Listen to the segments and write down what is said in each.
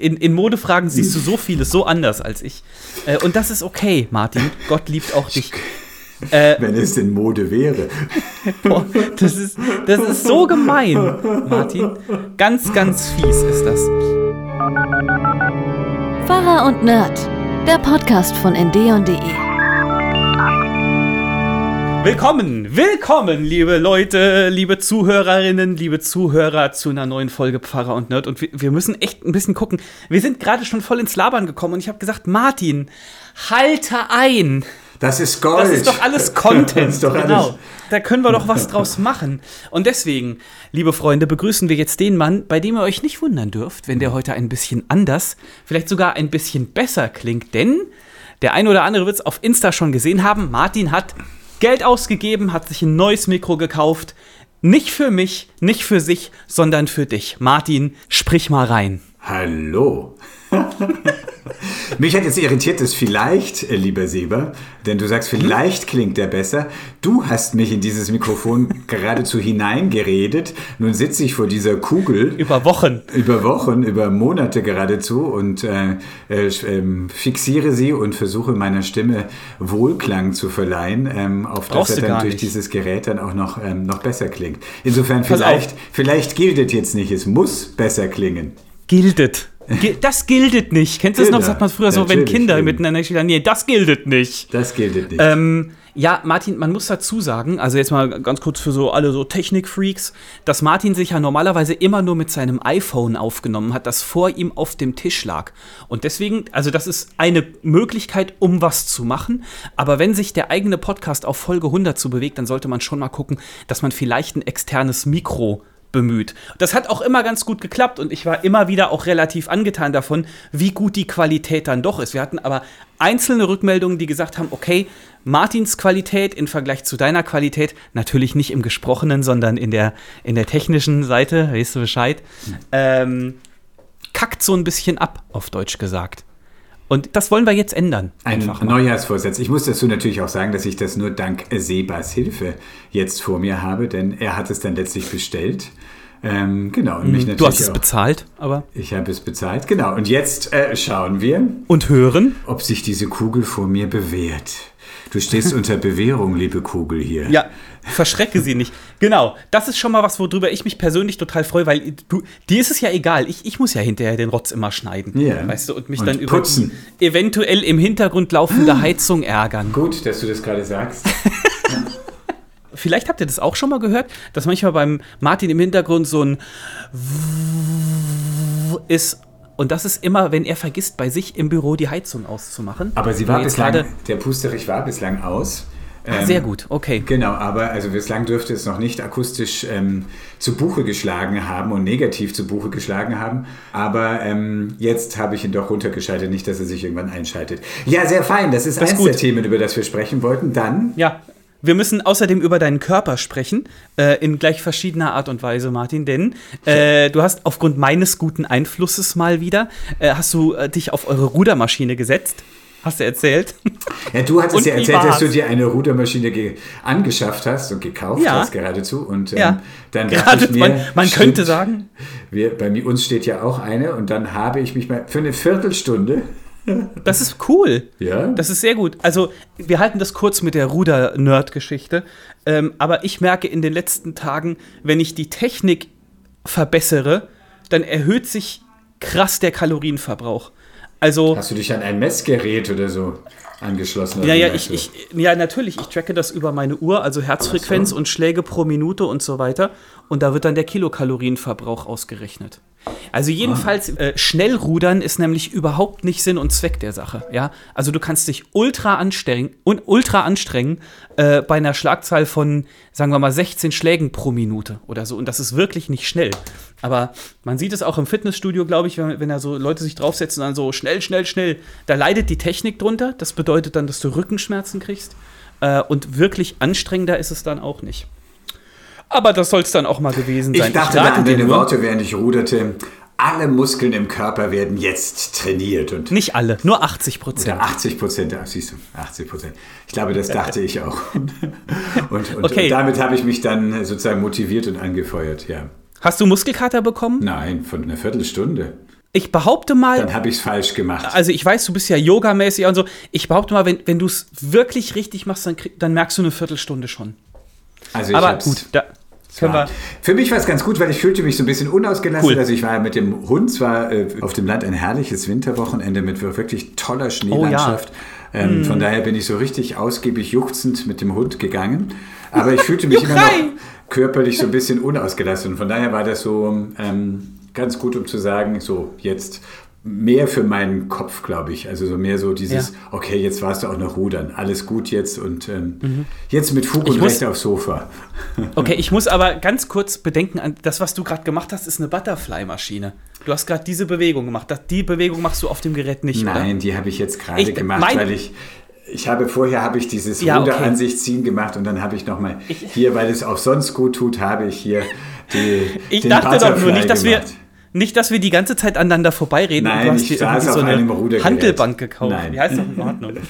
in, in Modefragen siehst du so vieles so anders als ich. Äh, und das ist okay, Martin. Gott liebt auch dich. Äh, Wenn es in Mode wäre. Boah, das, ist, das ist so gemein, Martin. Ganz, ganz fies ist das. Pfarrer und Nerd, der Podcast von ndeon.de. Willkommen, willkommen, liebe Leute, liebe Zuhörerinnen, liebe Zuhörer zu einer neuen Folge Pfarrer und Nerd. Und wir, wir müssen echt ein bisschen gucken. Wir sind gerade schon voll ins Labern gekommen und ich habe gesagt, Martin, halte ein. Das ist Gold. Das ist doch alles Content. doch genau. Alles. Da können wir doch was draus machen. Und deswegen, liebe Freunde, begrüßen wir jetzt den Mann, bei dem ihr euch nicht wundern dürft, wenn der heute ein bisschen anders, vielleicht sogar ein bisschen besser klingt. Denn der ein oder andere wird es auf Insta schon gesehen haben. Martin hat Geld ausgegeben, hat sich ein neues Mikro gekauft. Nicht für mich, nicht für sich, sondern für dich. Martin, sprich mal rein. Hallo. Mich hat jetzt irritiert es vielleicht, äh, lieber Sieber, denn du sagst, vielleicht klingt der besser. Du hast mich in dieses Mikrofon geradezu hineingeredet. Nun sitze ich vor dieser Kugel. Über Wochen. Über Wochen, über Monate geradezu und äh, äh, ähm, fixiere sie und versuche meiner Stimme Wohlklang zu verleihen, ähm, auf dass er dann durch nicht. dieses Gerät dann auch noch, ähm, noch besser klingt. Insofern vielleicht, vielleicht gilt es jetzt nicht, es muss besser klingen. Gildet. Das gildet nicht. Kennst du das noch? Das hat man früher so, wenn Kinder eben. miteinander spielen. Nee, das gildet nicht. Das gildet nicht. Ähm, ja, Martin, man muss dazu sagen, also jetzt mal ganz kurz für so alle so Technikfreaks, dass Martin sich ja normalerweise immer nur mit seinem iPhone aufgenommen hat, das vor ihm auf dem Tisch lag. Und deswegen, also das ist eine Möglichkeit, um was zu machen. Aber wenn sich der eigene Podcast auf Folge 100 zu bewegt, dann sollte man schon mal gucken, dass man vielleicht ein externes Mikro bemüht. Das hat auch immer ganz gut geklappt und ich war immer wieder auch relativ angetan davon, wie gut die Qualität dann doch ist. Wir hatten aber einzelne Rückmeldungen, die gesagt haben, okay, Martins Qualität im Vergleich zu deiner Qualität, natürlich nicht im Gesprochenen, sondern in der, in der technischen Seite, weißt du Bescheid, ähm, kackt so ein bisschen ab, auf Deutsch gesagt. Und das wollen wir jetzt ändern. Ein Neujahrsvorsatz. Ich muss dazu natürlich auch sagen, dass ich das nur dank Sebas Hilfe jetzt vor mir habe, denn er hat es dann letztlich bestellt. Ähm, genau. Und mich natürlich du hast es auch, bezahlt, aber. Ich habe es bezahlt, genau. Und jetzt äh, schauen wir. Und hören. Ob sich diese Kugel vor mir bewährt. Du stehst unter Bewährung, liebe Kugel hier. Ja, verschrecke sie nicht. Genau, das ist schon mal was, worüber ich mich persönlich total freue, weil du, dir ist es ja egal. Ich, ich muss ja hinterher den Rotz immer schneiden. Ja. Weißt du, und mich und dann putzen. über die eventuell im Hintergrund laufende Heizung ärgern. Gut, dass du das gerade sagst. Vielleicht habt ihr das auch schon mal gehört, dass manchmal beim Martin im Hintergrund so ein ist und das ist immer, wenn er vergisst, bei sich im Büro die Heizung auszumachen. Aber sie war bislang, der Pusterich war bislang aus. Ah, sehr gut, okay. Genau, aber also bislang dürfte es noch nicht akustisch ähm, zu Buche geschlagen haben und negativ zu Buche geschlagen haben. Aber ähm, jetzt habe ich ihn doch runtergeschaltet, nicht, dass er sich irgendwann einschaltet. Ja, sehr fein. Das ist das eines der Themen, über das wir sprechen wollten. Dann. Ja, wir müssen außerdem über deinen Körper sprechen, äh, in gleich verschiedener Art und Weise, Martin, denn äh, du hast aufgrund meines guten Einflusses mal wieder, äh, hast du äh, dich auf eure Rudermaschine gesetzt. Hast du erzählt? Ja, du hattest ja erzählt, dass du dir eine Rudermaschine angeschafft hast und gekauft ja. hast geradezu. Und ähm, ja. dann dachte ich mir, man, man stimmt, könnte sagen. Wir, bei uns steht ja auch eine und dann habe ich mich mal für eine Viertelstunde das ist cool. Ja. Das ist sehr gut. Also, wir halten das kurz mit der Ruder-Nerd-Geschichte. Ähm, aber ich merke in den letzten Tagen, wenn ich die Technik verbessere, dann erhöht sich krass der Kalorienverbrauch. Also, Hast du dich an ein Messgerät oder so angeschlossen? Ja, ja, ich, ich, ja, natürlich. Ich tracke das über meine Uhr, also Herzfrequenz so. und Schläge pro Minute und so weiter. Und da wird dann der Kilokalorienverbrauch ausgerechnet. Also jedenfalls, ah. äh, Schnellrudern ist nämlich überhaupt nicht Sinn und Zweck der Sache. Ja? Also du kannst dich ultra anstrengen, und ultra anstrengen äh, bei einer Schlagzahl von, sagen wir mal, 16 Schlägen pro Minute oder so. Und das ist wirklich nicht schnell. Aber man sieht es auch im Fitnessstudio, glaube ich, wenn, wenn da so Leute sich draufsetzen und dann so schnell, schnell, schnell. Da leidet die Technik drunter. Das bedeutet dann, dass du Rückenschmerzen kriegst. Äh, und wirklich anstrengender ist es dann auch nicht. Aber das soll es dann auch mal gewesen sein. Ich dachte ich an deine Worte, während ich ruderte. Alle Muskeln im Körper werden jetzt trainiert. Und Nicht alle, nur 80 Prozent. 80 Prozent, siehst du, 80 Prozent. Ich glaube, das dachte ich auch. Und, und, okay. und damit habe ich mich dann sozusagen motiviert und angefeuert, ja. Hast du Muskelkater bekommen? Nein, von einer Viertelstunde. ich behaupte mal. Dann habe ich es falsch gemacht. Also ich weiß, du bist ja yogamäßig und so. Ich behaupte mal, wenn, wenn du es wirklich richtig machst, dann, dann merkst du eine Viertelstunde schon. Also ich Aber gut, da können wir. Für mich war es ganz gut, weil ich fühlte mich so ein bisschen unausgelassen. Cool. Also ich war mit dem Hund zwar äh, auf dem Land ein herrliches Winterwochenende mit wirklich toller Schneelandschaft. Oh, ja. ähm, mm. Von daher bin ich so richtig ausgiebig juchzend mit dem Hund gegangen. Aber ich fühlte mich immer noch körperlich so ein bisschen unausgelassen. Von daher war das so ähm, ganz gut, um zu sagen, so jetzt mehr für meinen Kopf, glaube ich. Also so mehr so dieses, ja. okay, jetzt warst du auch noch rudern, alles gut jetzt und ähm, mhm. jetzt mit Fug und ich Recht aufs Sofa. okay, ich muss aber ganz kurz bedenken, an das, was du gerade gemacht hast, ist eine Butterfly-Maschine. Du hast gerade diese Bewegung gemacht. Die Bewegung machst du auf dem Gerät nicht, Nein, oder? die habe ich jetzt gerade gemacht, weil ich ich habe vorher habe ich dieses ja, Ruder an sich ziehen gemacht und dann habe ich noch mal hier, weil es auch sonst gut tut, habe ich hier die Ich dachte doch nur nicht, dass gemacht. wir nicht, dass wir die ganze Zeit aneinander vorbeireden Nein, und du hast dir irgendwie so eine Handelbank gekauft. Nein. Die heißt doch in Ordnung.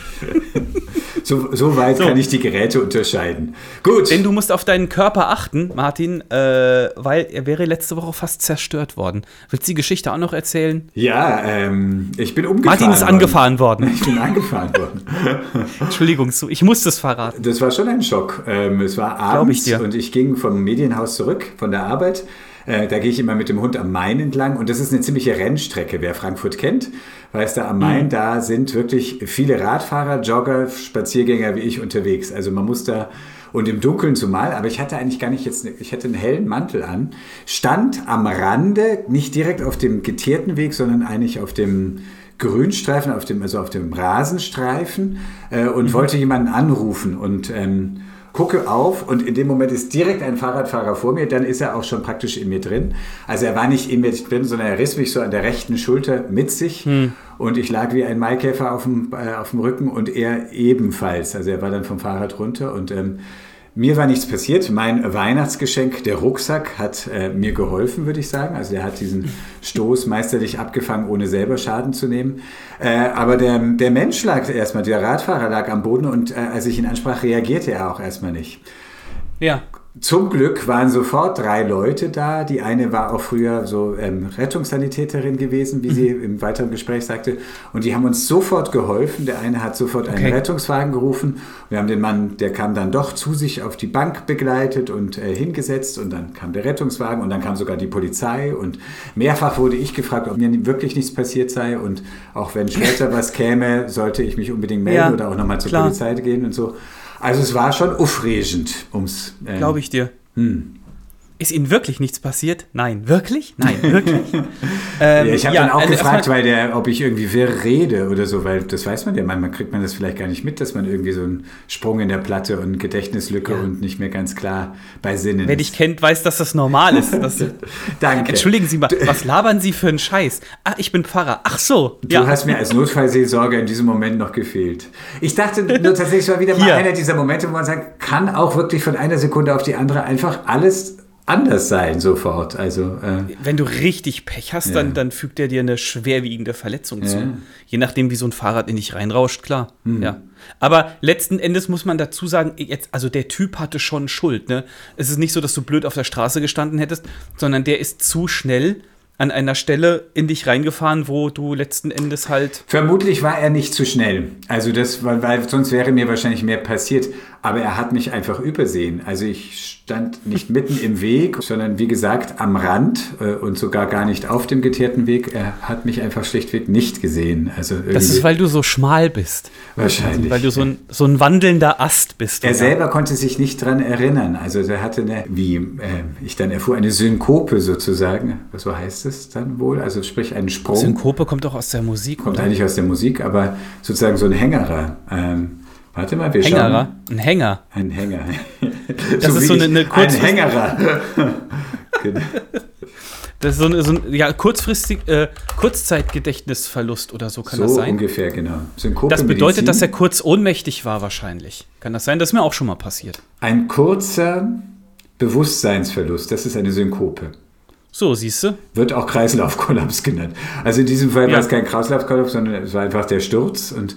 so, so weit so. kann ich die Geräte unterscheiden. Gut. Denn du musst auf deinen Körper achten, Martin, äh, weil er wäre letzte Woche fast zerstört worden. Willst du die Geschichte auch noch erzählen? Ja, ähm, ich bin umgefahren Martin ist worden. angefahren worden. Ich bin angefahren worden. Entschuldigung, ich muss das verraten. Das war schon ein Schock. Ähm, es war abends ich und ich ging vom Medienhaus zurück, von der Arbeit äh, da gehe ich immer mit dem Hund am Main entlang und das ist eine ziemliche Rennstrecke. Wer Frankfurt kennt, weiß da am Main, mhm. da sind wirklich viele Radfahrer, Jogger, Spaziergänger wie ich unterwegs. Also man muss da und im Dunkeln zumal, aber ich hatte eigentlich gar nicht jetzt, ich hatte einen hellen Mantel an, stand am Rande, nicht direkt auf dem geteerten Weg, sondern eigentlich auf dem Grünstreifen, auf dem, also auf dem Rasenstreifen äh, und mhm. wollte jemanden anrufen und ähm, gucke auf und in dem Moment ist direkt ein Fahrradfahrer vor mir, dann ist er auch schon praktisch in mir drin. Also er war nicht in mir drin, sondern er riss mich so an der rechten Schulter mit sich hm. und ich lag wie ein Maikäfer auf dem, äh, auf dem Rücken und er ebenfalls. Also er war dann vom Fahrrad runter und ähm, mir war nichts passiert. Mein Weihnachtsgeschenk, der Rucksack, hat äh, mir geholfen, würde ich sagen. Also er hat diesen Stoß meisterlich abgefangen, ohne selber Schaden zu nehmen. Äh, aber der, der Mensch lag erstmal, der Radfahrer lag am Boden und äh, als ich ihn ansprach, reagierte er auch erstmal nicht. Ja. Zum Glück waren sofort drei Leute da. Die eine war auch früher so ähm, Rettungssanitäterin gewesen, wie mhm. sie im weiteren Gespräch sagte. Und die haben uns sofort geholfen. Der eine hat sofort okay. einen Rettungswagen gerufen. Wir haben den Mann, der kam dann doch zu sich auf die Bank begleitet und äh, hingesetzt. Und dann kam der Rettungswagen und dann kam sogar die Polizei. Und mehrfach wurde ich gefragt, ob mir wirklich nichts passiert sei. Und auch wenn später was käme, sollte ich mich unbedingt melden ja, oder auch nochmal zur klar. Polizei gehen und so. Also es war schon aufregend, ums. Ähm, Glaube ich dir. Hm. Ist Ihnen wirklich nichts passiert? Nein. Wirklich? Nein, wirklich? ähm, ja, ich habe ja, dann auch also gefragt, weil der, ob ich irgendwie wirr rede oder so, weil das weiß man ja, manchmal kriegt man das vielleicht gar nicht mit, dass man irgendwie so einen Sprung in der Platte und Gedächtnislücke ja. und nicht mehr ganz klar bei Sinnen Wer dich kennt, weiß, dass das normal ist. Das, Danke. Entschuldigen Sie mal, was labern Sie für einen Scheiß? Ah, ich bin Pfarrer. Ach so. Du hast mir als Notfallseelsorger in diesem Moment noch gefehlt. Ich dachte nur tatsächlich, war wieder mal einer dieser Momente, wo man sagt, kann auch wirklich von einer Sekunde auf die andere einfach alles anders sein sofort. Also, äh, Wenn du richtig Pech hast, ja. dann, dann fügt er dir eine schwerwiegende Verletzung ja. zu. Je nachdem, wie so ein Fahrrad in dich reinrauscht, klar. Mhm. Ja. Aber letzten Endes muss man dazu sagen, jetzt, also der Typ hatte schon Schuld. Ne? Es ist nicht so, dass du blöd auf der Straße gestanden hättest, sondern der ist zu schnell an einer Stelle in dich reingefahren, wo du letzten Endes halt. Vermutlich war er nicht zu schnell. Also das, weil, weil sonst wäre mir wahrscheinlich mehr passiert. Aber er hat mich einfach übersehen. Also ich stand nicht mitten im Weg, sondern wie gesagt am Rand äh, und sogar gar nicht auf dem geteerten Weg. Er hat mich einfach schlichtweg nicht gesehen. Also das ist, weil du so schmal bist. Wahrscheinlich. Weil du so ein, so ein wandelnder Ast bist. Er selber konnte sich nicht dran erinnern. Also er hatte eine, wie äh, ich dann erfuhr, eine Synkope sozusagen. So heißt es dann wohl. Also sprich einen Sprung. Synkope kommt auch aus der Musik. Kommt oder? eigentlich aus der Musik, aber sozusagen so ein Hängerer. Ähm, Warte mal, wir Hängerer? schauen. Ein Hänger. Ein Hänger. Das so ist so eine, eine Ein Hängerer. genau. Das ist so ein, so ein ja, kurzfristig, äh, Kurzzeitgedächtnisverlust oder so kann so das sein. ungefähr, genau. Synkope das bedeutet, Medizin. dass er kurz ohnmächtig war wahrscheinlich. Kann das sein? Das ist mir auch schon mal passiert. Ein kurzer Bewusstseinsverlust, das ist eine Synkope. So, siehst du? Wird auch Kreislaufkollaps genannt. Also in diesem Fall ja. war es kein Kreislaufkollaps, sondern es war einfach der Sturz und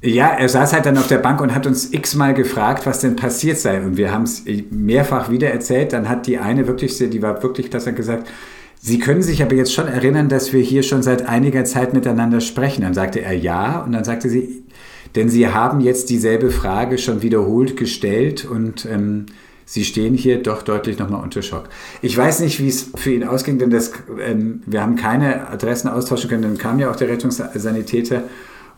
ja, er saß halt dann auf der Bank und hat uns x-mal gefragt, was denn passiert sei. Und wir haben es mehrfach wieder erzählt. Dann hat die eine wirklich, die war wirklich klasse, gesagt, Sie können sich aber jetzt schon erinnern, dass wir hier schon seit einiger Zeit miteinander sprechen. Dann sagte er ja und dann sagte sie, denn Sie haben jetzt dieselbe Frage schon wiederholt gestellt und ähm, Sie stehen hier doch deutlich nochmal unter Schock. Ich weiß nicht, wie es für ihn ausging, denn das, ähm, wir haben keine Adressen austauschen können. Dann kam ja auch der Rettungssanitäter.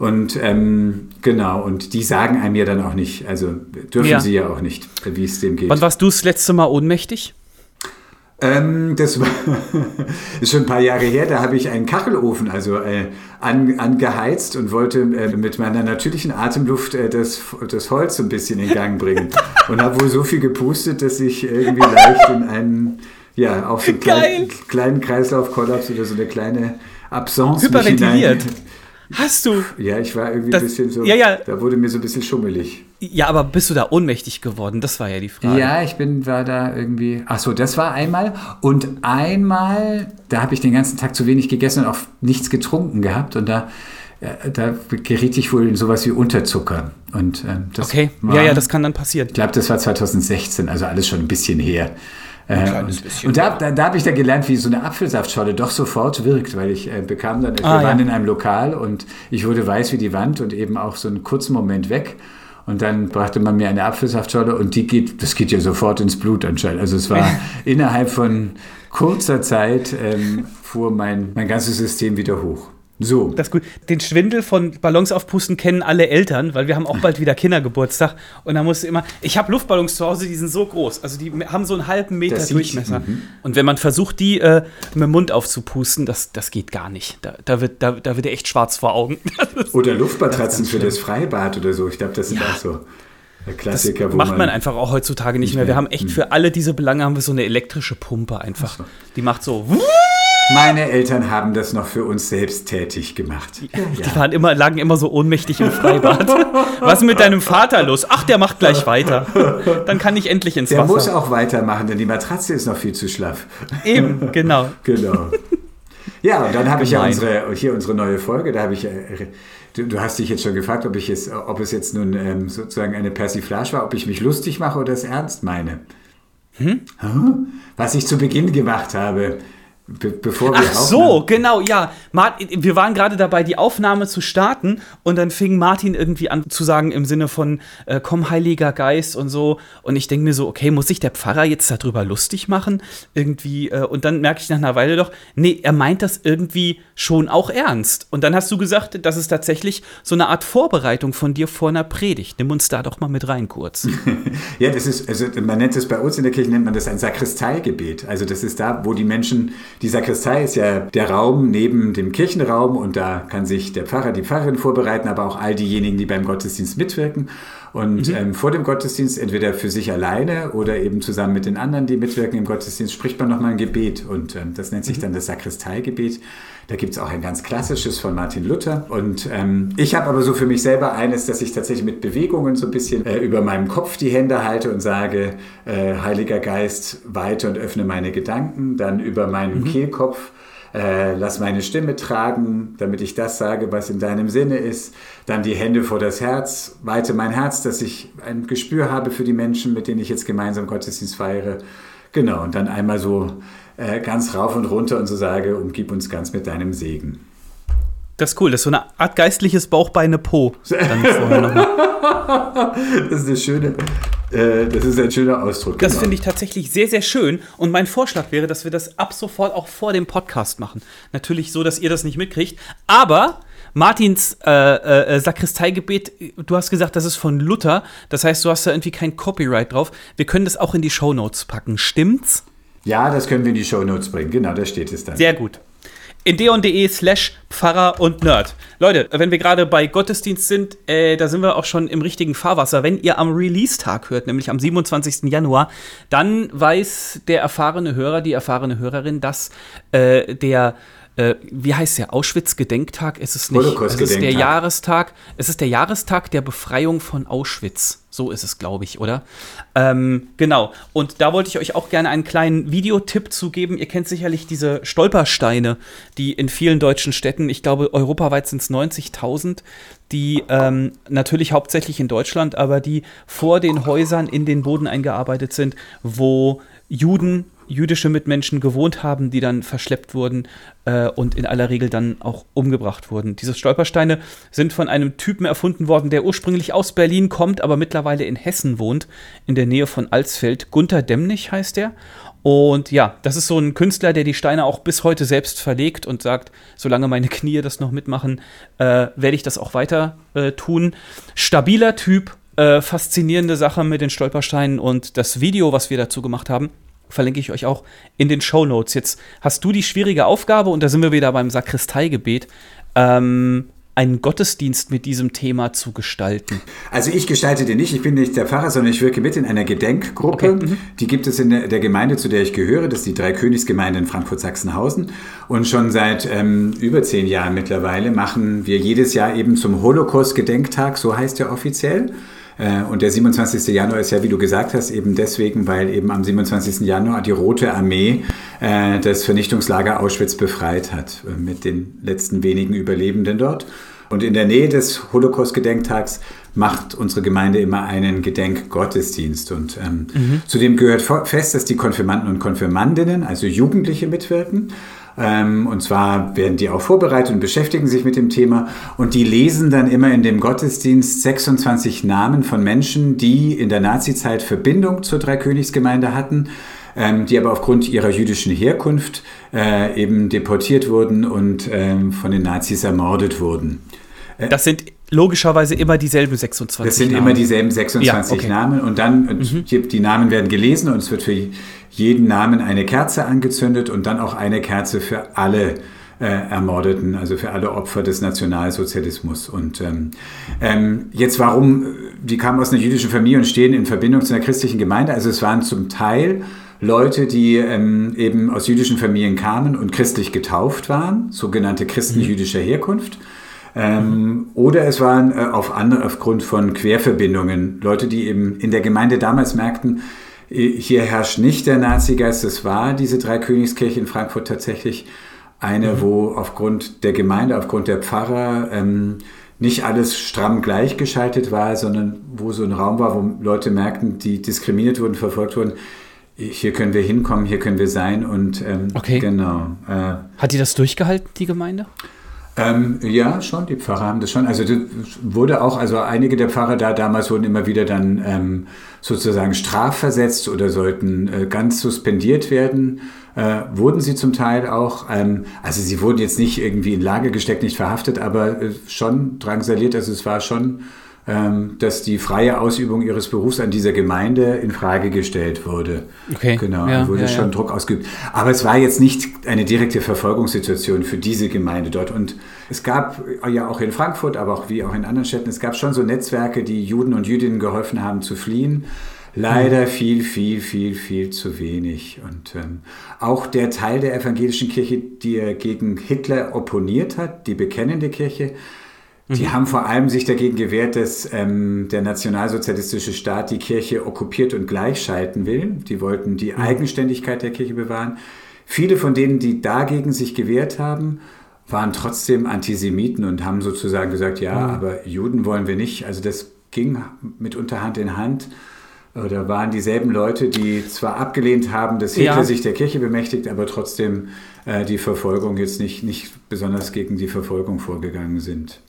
Und ähm, genau, und die sagen einem ja dann auch nicht, also dürfen ja. sie ja auch nicht, wie es dem geht. Wann warst du das letzte Mal ohnmächtig? Ähm, das war ist schon ein paar Jahre her, da habe ich einen Kachelofen also äh, an, angeheizt und wollte äh, mit meiner natürlichen Atemluft äh, das, das Holz so ein bisschen in Gang bringen. und habe wohl so viel gepustet, dass ich irgendwie leicht in einen, ja, auch so einen kleinen, kleinen Kreislaufkollaps oder so eine kleine Absence Hyperventiliert. Hast du? Ja, ich war irgendwie das, ein bisschen so, ja, ja. da wurde mir so ein bisschen schummelig. Ja, aber bist du da ohnmächtig geworden? Das war ja die Frage. Ja, ich bin, war da irgendwie, ach so, das war einmal. Und einmal, da habe ich den ganzen Tag zu wenig gegessen und auch nichts getrunken gehabt und da, äh, da geriet ich wohl in sowas wie Unterzucker. Und ähm, das Okay, war, ja, ja, das kann dann passieren. Ich glaube, das war 2016, also alles schon ein bisschen her. Äh, und, und da, da, da habe ich dann gelernt, wie so eine Apfelsaftscholle doch sofort wirkt, weil ich äh, bekam dann, ah, wir waren in einem Lokal und ich wurde weiß wie die Wand und eben auch so einen kurzen Moment weg. Und dann brachte man mir eine Apfelsaftscholle und die geht, das geht ja sofort ins Blut anscheinend. Also es war innerhalb von kurzer Zeit ähm, fuhr mein, mein ganzes System wieder hoch. So. Das gut. Den Schwindel von Ballons aufpusten kennen alle Eltern, weil wir haben auch bald wieder Kindergeburtstag. Und da musst du immer. Ich habe Luftballons zu Hause, die sind so groß. Also die haben so einen halben Meter Durchmesser. Mhm. Und wenn man versucht, die äh, mit dem Mund aufzupusten, das, das geht gar nicht. Da, da, wird, da, da wird echt schwarz vor Augen. oder Luftmatratzen für das Freibad oder so. Ich glaube, das sind ja. auch so. Klassiker, das macht man, man, einfach auch heutzutage nicht mehr. Wir haben echt mhm. für alle diese Belange haben wir so eine elektrische Pumpe einfach. So. Die macht so. Meine Eltern haben das noch für uns selbst tätig gemacht. Ja, die waren immer, lagen immer so ohnmächtig im Freibad. Was ist mit deinem Vater los? Ach, der macht gleich weiter. Dann kann ich endlich ins der Wasser. Der muss auch weitermachen, denn die Matratze ist noch viel zu schlaff. Eben, genau. genau. Ja, und dann habe ich ja unsere, hier unsere neue Folge, da habe ich, äh, du, du, hast dich jetzt schon gefragt, ob, ich es, ob es jetzt nun ähm, sozusagen eine Persiflage war, ob ich mich lustig mache oder es ernst meine. Hm? Was ich zu Beginn gemacht habe, Be bevor wir Ach so, genau, ja. Martin, wir waren gerade dabei, die Aufnahme zu starten und dann fing Martin irgendwie an zu sagen im Sinne von äh, komm Heiliger Geist und so und ich denke mir so, okay, muss sich der Pfarrer jetzt darüber lustig machen irgendwie äh, und dann merke ich nach einer Weile doch, nee, er meint das irgendwie schon auch ernst und dann hast du gesagt, das ist tatsächlich so eine Art Vorbereitung von dir vor einer Predigt. Nimm uns da doch mal mit rein kurz. ja, das ist also man nennt es bei uns in der Kirche nennt man das ein Sakristeigebet. Also das ist da, wo die Menschen die Sakristei ist ja der Raum neben dem Kirchenraum und da kann sich der Pfarrer, die Pfarrerin vorbereiten, aber auch all diejenigen, die beim Gottesdienst mitwirken. Und mhm. ähm, vor dem Gottesdienst, entweder für sich alleine oder eben zusammen mit den anderen, die mitwirken im Gottesdienst, spricht man nochmal ein Gebet. Und ähm, das nennt sich mhm. dann das Sakristeigebet. Da gibt es auch ein ganz klassisches von Martin Luther. Und ähm, ich habe aber so für mich selber eines, dass ich tatsächlich mit Bewegungen so ein bisschen äh, über meinem Kopf die Hände halte und sage, äh, Heiliger Geist, weite und öffne meine Gedanken. Dann über meinen mhm. Kehlkopf äh, lass meine Stimme tragen, damit ich das sage, was in deinem Sinne ist. Dann die Hände vor das Herz, weite mein Herz, dass ich ein Gespür habe für die Menschen, mit denen ich jetzt gemeinsam Gottesdienst feiere. Genau, und dann einmal so äh, ganz rauf und runter und so sage, umgib uns ganz mit deinem Segen. Das ist cool, das ist so eine Art geistliches Bauchbeine Po. das ist eine schöne, äh, das ist ein schöner Ausdruck. Das genau. finde ich tatsächlich sehr, sehr schön. Und mein Vorschlag wäre, dass wir das ab sofort auch vor dem Podcast machen. Natürlich so, dass ihr das nicht mitkriegt. Aber Martins äh, äh, Sakristeigebet, du hast gesagt, das ist von Luther. Das heißt, du hast da irgendwie kein Copyright drauf. Wir können das auch in die Shownotes packen. Stimmt's? Ja, das können wir in die Shownotes bringen. Genau, da steht es dann. Sehr gut endeon.de slash Pfarrer und Nerd. Leute, wenn wir gerade bei Gottesdienst sind, äh, da sind wir auch schon im richtigen Fahrwasser. Wenn ihr am Release-Tag hört, nämlich am 27. Januar, dann weiß der erfahrene Hörer, die erfahrene Hörerin, dass äh, der äh, wie heißt der Auschwitz-Gedenktag? Ist es nicht? Es ist der Jahrestag. Es ist der Jahrestag der Befreiung von Auschwitz. So ist es, glaube ich, oder? Ähm, genau. Und da wollte ich euch auch gerne einen kleinen Videotipp zu geben. Ihr kennt sicherlich diese Stolpersteine, die in vielen deutschen Städten, ich glaube, europaweit sind es 90.000, die ähm, natürlich hauptsächlich in Deutschland, aber die vor den Häusern in den Boden eingearbeitet sind, wo Juden jüdische Mitmenschen gewohnt haben, die dann verschleppt wurden äh, und in aller Regel dann auch umgebracht wurden. Diese Stolpersteine sind von einem Typen erfunden worden, der ursprünglich aus Berlin kommt, aber mittlerweile in Hessen wohnt, in der Nähe von Alsfeld. Gunther Demnig heißt er. Und ja, das ist so ein Künstler, der die Steine auch bis heute selbst verlegt und sagt, solange meine Knie das noch mitmachen, äh, werde ich das auch weiter äh, tun. Stabiler Typ, äh, faszinierende Sache mit den Stolpersteinen und das Video, was wir dazu gemacht haben, verlinke ich euch auch in den Show Notes. Jetzt hast du die schwierige Aufgabe, und da sind wir wieder beim Sakristeigebet, ähm, einen Gottesdienst mit diesem Thema zu gestalten? Also ich gestalte den nicht, ich bin nicht der Pfarrer, sondern ich wirke mit in einer Gedenkgruppe. Okay. Mhm. Die gibt es in der, Gemeinde, zu der ich gehöre, das ist die Dreikönigsgemeinde in Frankfurt-Sachsenhausen. Und schon seit ähm, über zehn Jahren mittlerweile machen wir jedes Jahr eben zum Holocaust-Gedenktag, so heißt er offiziell. Äh, und der 27. Januar ist ja, wie du gesagt hast, eben deswegen, weil eben am 27. Januar die Rote Armee äh, das Vernichtungslager Auschwitz befreit hat, äh, mit den letzten wenigen Überlebenden dort. Und in der Nähe des Holocaust-Gedenktags macht unsere Gemeinde immer einen Gedenkgottesdienst. Und ähm, mhm. zudem gehört fest, dass die Konfirmanden und Konfirmandinnen, also Jugendliche, mitwirken. Ähm, und zwar werden die auch vorbereitet und beschäftigen sich mit dem Thema. Und die lesen dann immer in dem Gottesdienst 26 Namen von Menschen, die in der Nazizeit Verbindung zur Dreikönigsgemeinde hatten. Ähm, die aber aufgrund ihrer jüdischen Herkunft äh, eben deportiert wurden und ähm, von den Nazis ermordet wurden. Äh, das sind logischerweise immer dieselben 26 Das sind Namen. immer dieselben 26 ja, okay. Namen und dann und mhm. die Namen werden gelesen und es wird für jeden Namen eine Kerze angezündet und dann auch eine Kerze für alle äh, Ermordeten, also für alle Opfer des Nationalsozialismus. Und ähm, ähm, jetzt warum, die kamen aus einer jüdischen Familie und stehen in Verbindung zu einer christlichen Gemeinde. Also es waren zum Teil Leute, die ähm, eben aus jüdischen Familien kamen und christlich getauft waren, sogenannte Christen mhm. jüdischer Herkunft. Ähm, oder es waren äh, auf andere, aufgrund von Querverbindungen, Leute, die eben in der Gemeinde damals merkten, hier herrscht nicht der Nazigeist, es war diese Dreikönigskirche in Frankfurt tatsächlich eine, mhm. wo aufgrund der Gemeinde, aufgrund der Pfarrer ähm, nicht alles stramm gleichgeschaltet war, sondern wo so ein Raum war, wo Leute merkten, die diskriminiert wurden, verfolgt wurden, hier können wir hinkommen, hier können wir sein und ähm, okay. genau. Äh, Hat die das durchgehalten, die Gemeinde? Ähm, ja, schon, die Pfarrer haben das schon. Also das wurde auch, also einige der Pfarrer da damals wurden immer wieder dann ähm, sozusagen strafversetzt oder sollten äh, ganz suspendiert werden. Äh, wurden sie zum Teil auch, ähm, also sie wurden jetzt nicht irgendwie in Lage gesteckt, nicht verhaftet, aber äh, schon drangsaliert. Also es war schon dass die freie Ausübung ihres Berufs an dieser Gemeinde in Frage gestellt wurde. Okay. Genau, ja, wurde ja, schon ja. Druck ausgeübt. Aber es war jetzt nicht eine direkte Verfolgungssituation für diese Gemeinde dort. Und es gab ja auch in Frankfurt, aber auch wie auch in anderen Städten, es gab schon so Netzwerke, die Juden und Jüdinnen geholfen haben zu fliehen. Leider viel, viel, viel, viel zu wenig. Und ähm, auch der Teil der evangelischen Kirche, die gegen Hitler opponiert hat, die bekennende Kirche, die mhm. haben vor allem sich dagegen gewehrt, dass ähm, der nationalsozialistische Staat die Kirche okkupiert und gleichschalten will. Die wollten die mhm. Eigenständigkeit der Kirche bewahren. Viele von denen, die dagegen sich gewehrt haben, waren trotzdem Antisemiten und haben sozusagen gesagt, ja, mhm. aber Juden wollen wir nicht. Also das ging mitunter Hand in Hand. Oder waren dieselben Leute, die zwar abgelehnt haben, dass Hitler ja. sich der Kirche bemächtigt, aber trotzdem äh, die Verfolgung jetzt nicht, nicht besonders gegen die Verfolgung vorgegangen sind.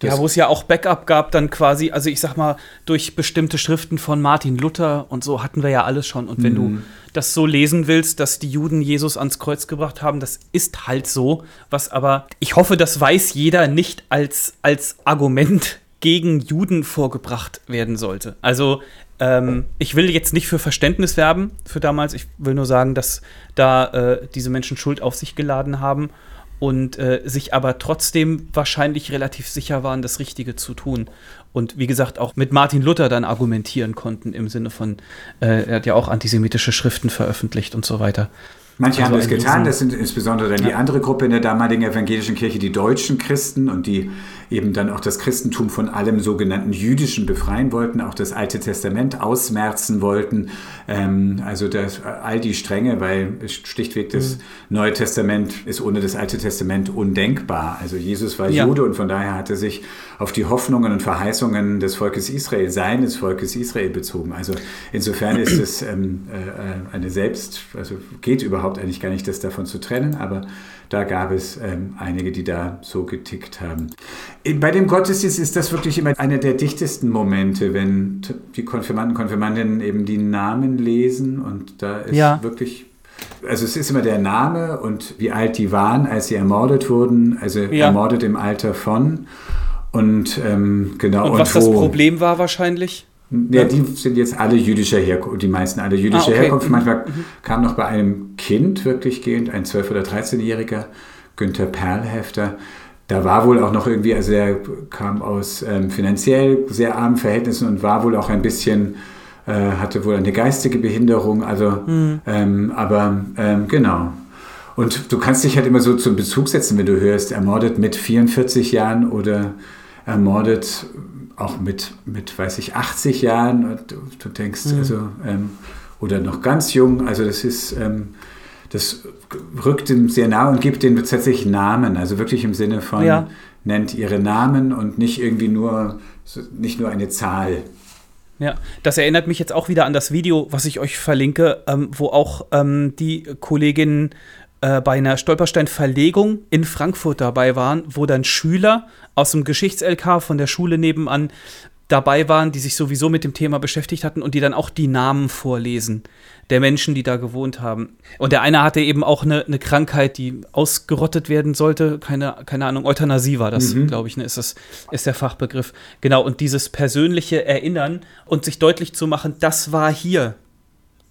Das ja, wo es ja auch Backup gab, dann quasi, also ich sag mal, durch bestimmte Schriften von Martin Luther und so hatten wir ja alles schon. Und wenn mhm. du das so lesen willst, dass die Juden Jesus ans Kreuz gebracht haben, das ist halt so. Was aber, ich hoffe, das weiß jeder nicht als, als Argument gegen Juden vorgebracht werden sollte. Also, ähm, ich will jetzt nicht für Verständnis werben für damals. Ich will nur sagen, dass da äh, diese Menschen Schuld auf sich geladen haben und äh, sich aber trotzdem wahrscheinlich relativ sicher waren, das Richtige zu tun. Und wie gesagt, auch mit Martin Luther dann argumentieren konnten im Sinne von, äh, er hat ja auch antisemitische Schriften veröffentlicht und so weiter. Manche also haben das getan, das sind insbesondere dann ja. die andere Gruppe in der damaligen evangelischen Kirche, die deutschen Christen und die eben dann auch das Christentum von allem sogenannten Jüdischen befreien wollten, auch das Alte Testament ausmerzen wollten. Ähm, also das, all die Stränge, weil schlichtweg das mhm. Neue Testament ist ohne das Alte Testament undenkbar. Also Jesus war ja. Jude und von daher hat er sich auf die Hoffnungen und Verheißungen des Volkes Israel, seines Volkes Israel bezogen. Also insofern ist es ähm, äh, eine Selbst, also geht überhaupt eigentlich gar nicht, das davon zu trennen, aber da gab es ähm, einige, die da so getickt haben. Bei dem Gottesdienst ist das wirklich immer einer der dichtesten Momente, wenn die Konfirmanden, Konfirmandinnen eben die Namen lesen und da ist ja. wirklich also es ist immer der Name und wie alt die waren, als sie ermordet wurden, also ja. ermordet im Alter von. Und ähm, genau. Und, und was wo, das Problem war wahrscheinlich? Ja, die sind jetzt alle jüdischer Herkunft, die meisten alle jüdischer ah, okay. Herkunft. Manchmal mhm. kam noch bei einem Kind wirklich gehend, ein 12- oder 13-Jähriger, Günther Perlhefter. Da war wohl auch noch irgendwie, also er kam aus ähm, finanziell sehr armen Verhältnissen und war wohl auch ein bisschen, äh, hatte wohl eine geistige Behinderung, also, mhm. ähm, aber ähm, genau. Und du kannst dich halt immer so zum Bezug setzen, wenn du hörst, ermordet mit 44 Jahren oder ermordet auch mit, mit weiß ich, 80 Jahren und du, denkst, mhm. also, ähm, oder noch ganz jung, also das ist, ähm, das rückt ihm sehr nah und gibt denen tatsächlich Namen, also wirklich im Sinne von, ja. nennt ihre Namen und nicht irgendwie nur, nicht nur eine Zahl. Ja, das erinnert mich jetzt auch wieder an das Video, was ich euch verlinke, ähm, wo auch ähm, die Kolleginnen äh, bei einer Stolperstein-Verlegung in Frankfurt dabei waren, wo dann Schüler aus dem Geschichts-LK von der Schule nebenan dabei waren, die sich sowieso mit dem Thema beschäftigt hatten und die dann auch die Namen vorlesen der Menschen, die da gewohnt haben. Und der eine hatte eben auch eine, eine Krankheit, die ausgerottet werden sollte. Keine, keine Ahnung, Euthanasie war das, mhm. glaube ich, ne, ist, das, ist der Fachbegriff. Genau, und dieses persönliche Erinnern und sich deutlich zu machen, das war hier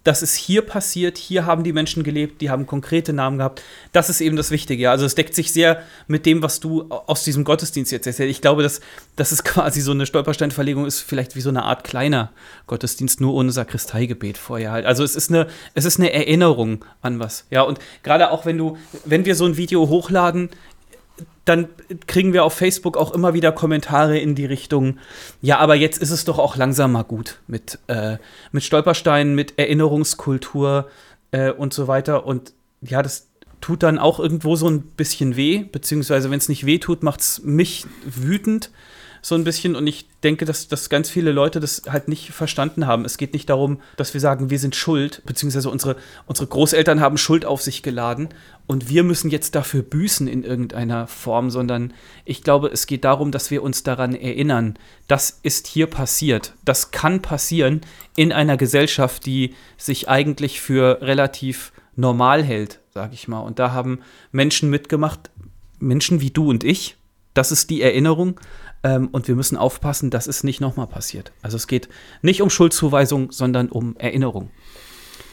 das ist hier passiert, hier haben die Menschen gelebt, die haben konkrete Namen gehabt. Das ist eben das Wichtige. Also es deckt sich sehr mit dem, was du aus diesem Gottesdienst jetzt erzählst. Ich glaube, dass das ist quasi so eine Stolpersteinverlegung ist, vielleicht wie so eine Art kleiner Gottesdienst, nur ohne Sakristeigebet vorher halt. Also es ist eine, es ist eine Erinnerung an was. Ja, und gerade auch wenn du, wenn wir so ein Video hochladen, dann kriegen wir auf Facebook auch immer wieder Kommentare in die Richtung, ja, aber jetzt ist es doch auch langsam mal gut mit, äh, mit Stolpersteinen, mit Erinnerungskultur äh, und so weiter. Und ja, das tut dann auch irgendwo so ein bisschen weh, beziehungsweise wenn es nicht weh tut, macht es mich wütend so ein bisschen. Und ich denke, dass, dass ganz viele Leute das halt nicht verstanden haben. Es geht nicht darum, dass wir sagen, wir sind schuld, beziehungsweise unsere, unsere Großeltern haben Schuld auf sich geladen und wir müssen jetzt dafür büßen in irgendeiner Form, sondern ich glaube, es geht darum, dass wir uns daran erinnern, das ist hier passiert. Das kann passieren in einer Gesellschaft, die sich eigentlich für relativ normal hält, sage ich mal. Und da haben Menschen mitgemacht, Menschen wie du und ich. Das ist die Erinnerung. Ähm, und wir müssen aufpassen, dass es nicht nochmal passiert. Also es geht nicht um Schuldzuweisung, sondern um Erinnerung.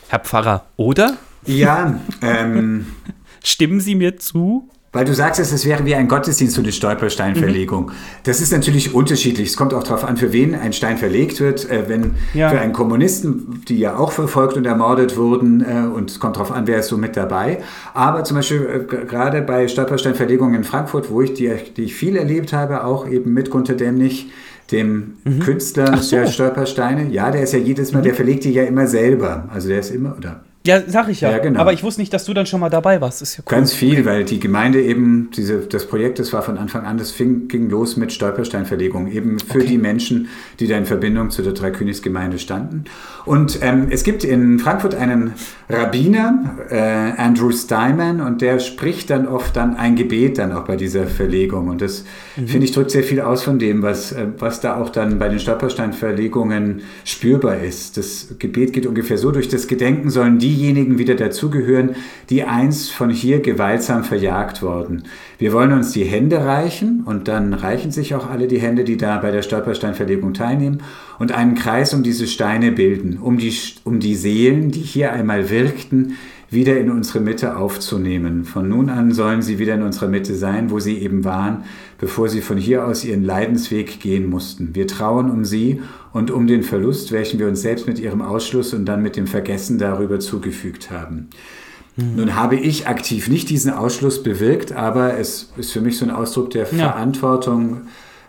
Herr Pfarrer, oder? Ja, ähm, Stimmen Sie mir zu? Weil du sagst, es wäre wie ein Gottesdienst so eine Stolpersteinverlegung. Mhm. Das ist natürlich unterschiedlich. Es kommt auch darauf an, für wen ein Stein verlegt wird. Äh, wenn ja. für einen Kommunisten, die ja auch verfolgt und ermordet wurden, äh, und es kommt darauf an, wer ist so mit dabei. Aber zum Beispiel äh, gerade bei Stolpersteinverlegungen in Frankfurt, wo ich die, die ich viel erlebt habe, auch eben mit Gunter Dämlich, dem mhm. Künstler so. der Stolpersteine. Ja, der ist ja jedes Mal, mhm. der verlegt die ja immer selber. Also der ist immer, oder ja, sag ich ja. ja genau. Aber ich wusste nicht, dass du dann schon mal dabei warst. Ist ja cool. Ganz viel, weil die Gemeinde eben, diese, das Projekt, das war von Anfang an, das fing, ging los mit Stolpersteinverlegung, eben für okay. die Menschen, die da in Verbindung zu der Dreikönigsgemeinde standen. Und ähm, es gibt in Frankfurt einen Rabbiner, äh, Andrew Steinman, und der spricht dann oft dann ein Gebet dann auch bei dieser Verlegung. Und das, mhm. finde ich, drückt sehr viel aus von dem, was, äh, was da auch dann bei den Stolpersteinverlegungen spürbar ist. Das Gebet geht ungefähr so, durch das Gedenken sollen die diejenigen wieder dazugehören, die einst von hier gewaltsam verjagt wurden. Wir wollen uns die Hände reichen und dann reichen sich auch alle die Hände, die da bei der Stolpersteinverlegung teilnehmen und einen Kreis um diese Steine bilden, um die, um die Seelen, die hier einmal wirkten, wieder in unsere Mitte aufzunehmen. Von nun an sollen sie wieder in unserer Mitte sein, wo sie eben waren, bevor sie von hier aus ihren Leidensweg gehen mussten. Wir trauen um sie und um den Verlust, welchen wir uns selbst mit ihrem Ausschluss und dann mit dem Vergessen darüber zugefügt haben. Mhm. Nun habe ich aktiv nicht diesen Ausschluss bewirkt, aber es ist für mich so ein Ausdruck der ja. Verantwortung,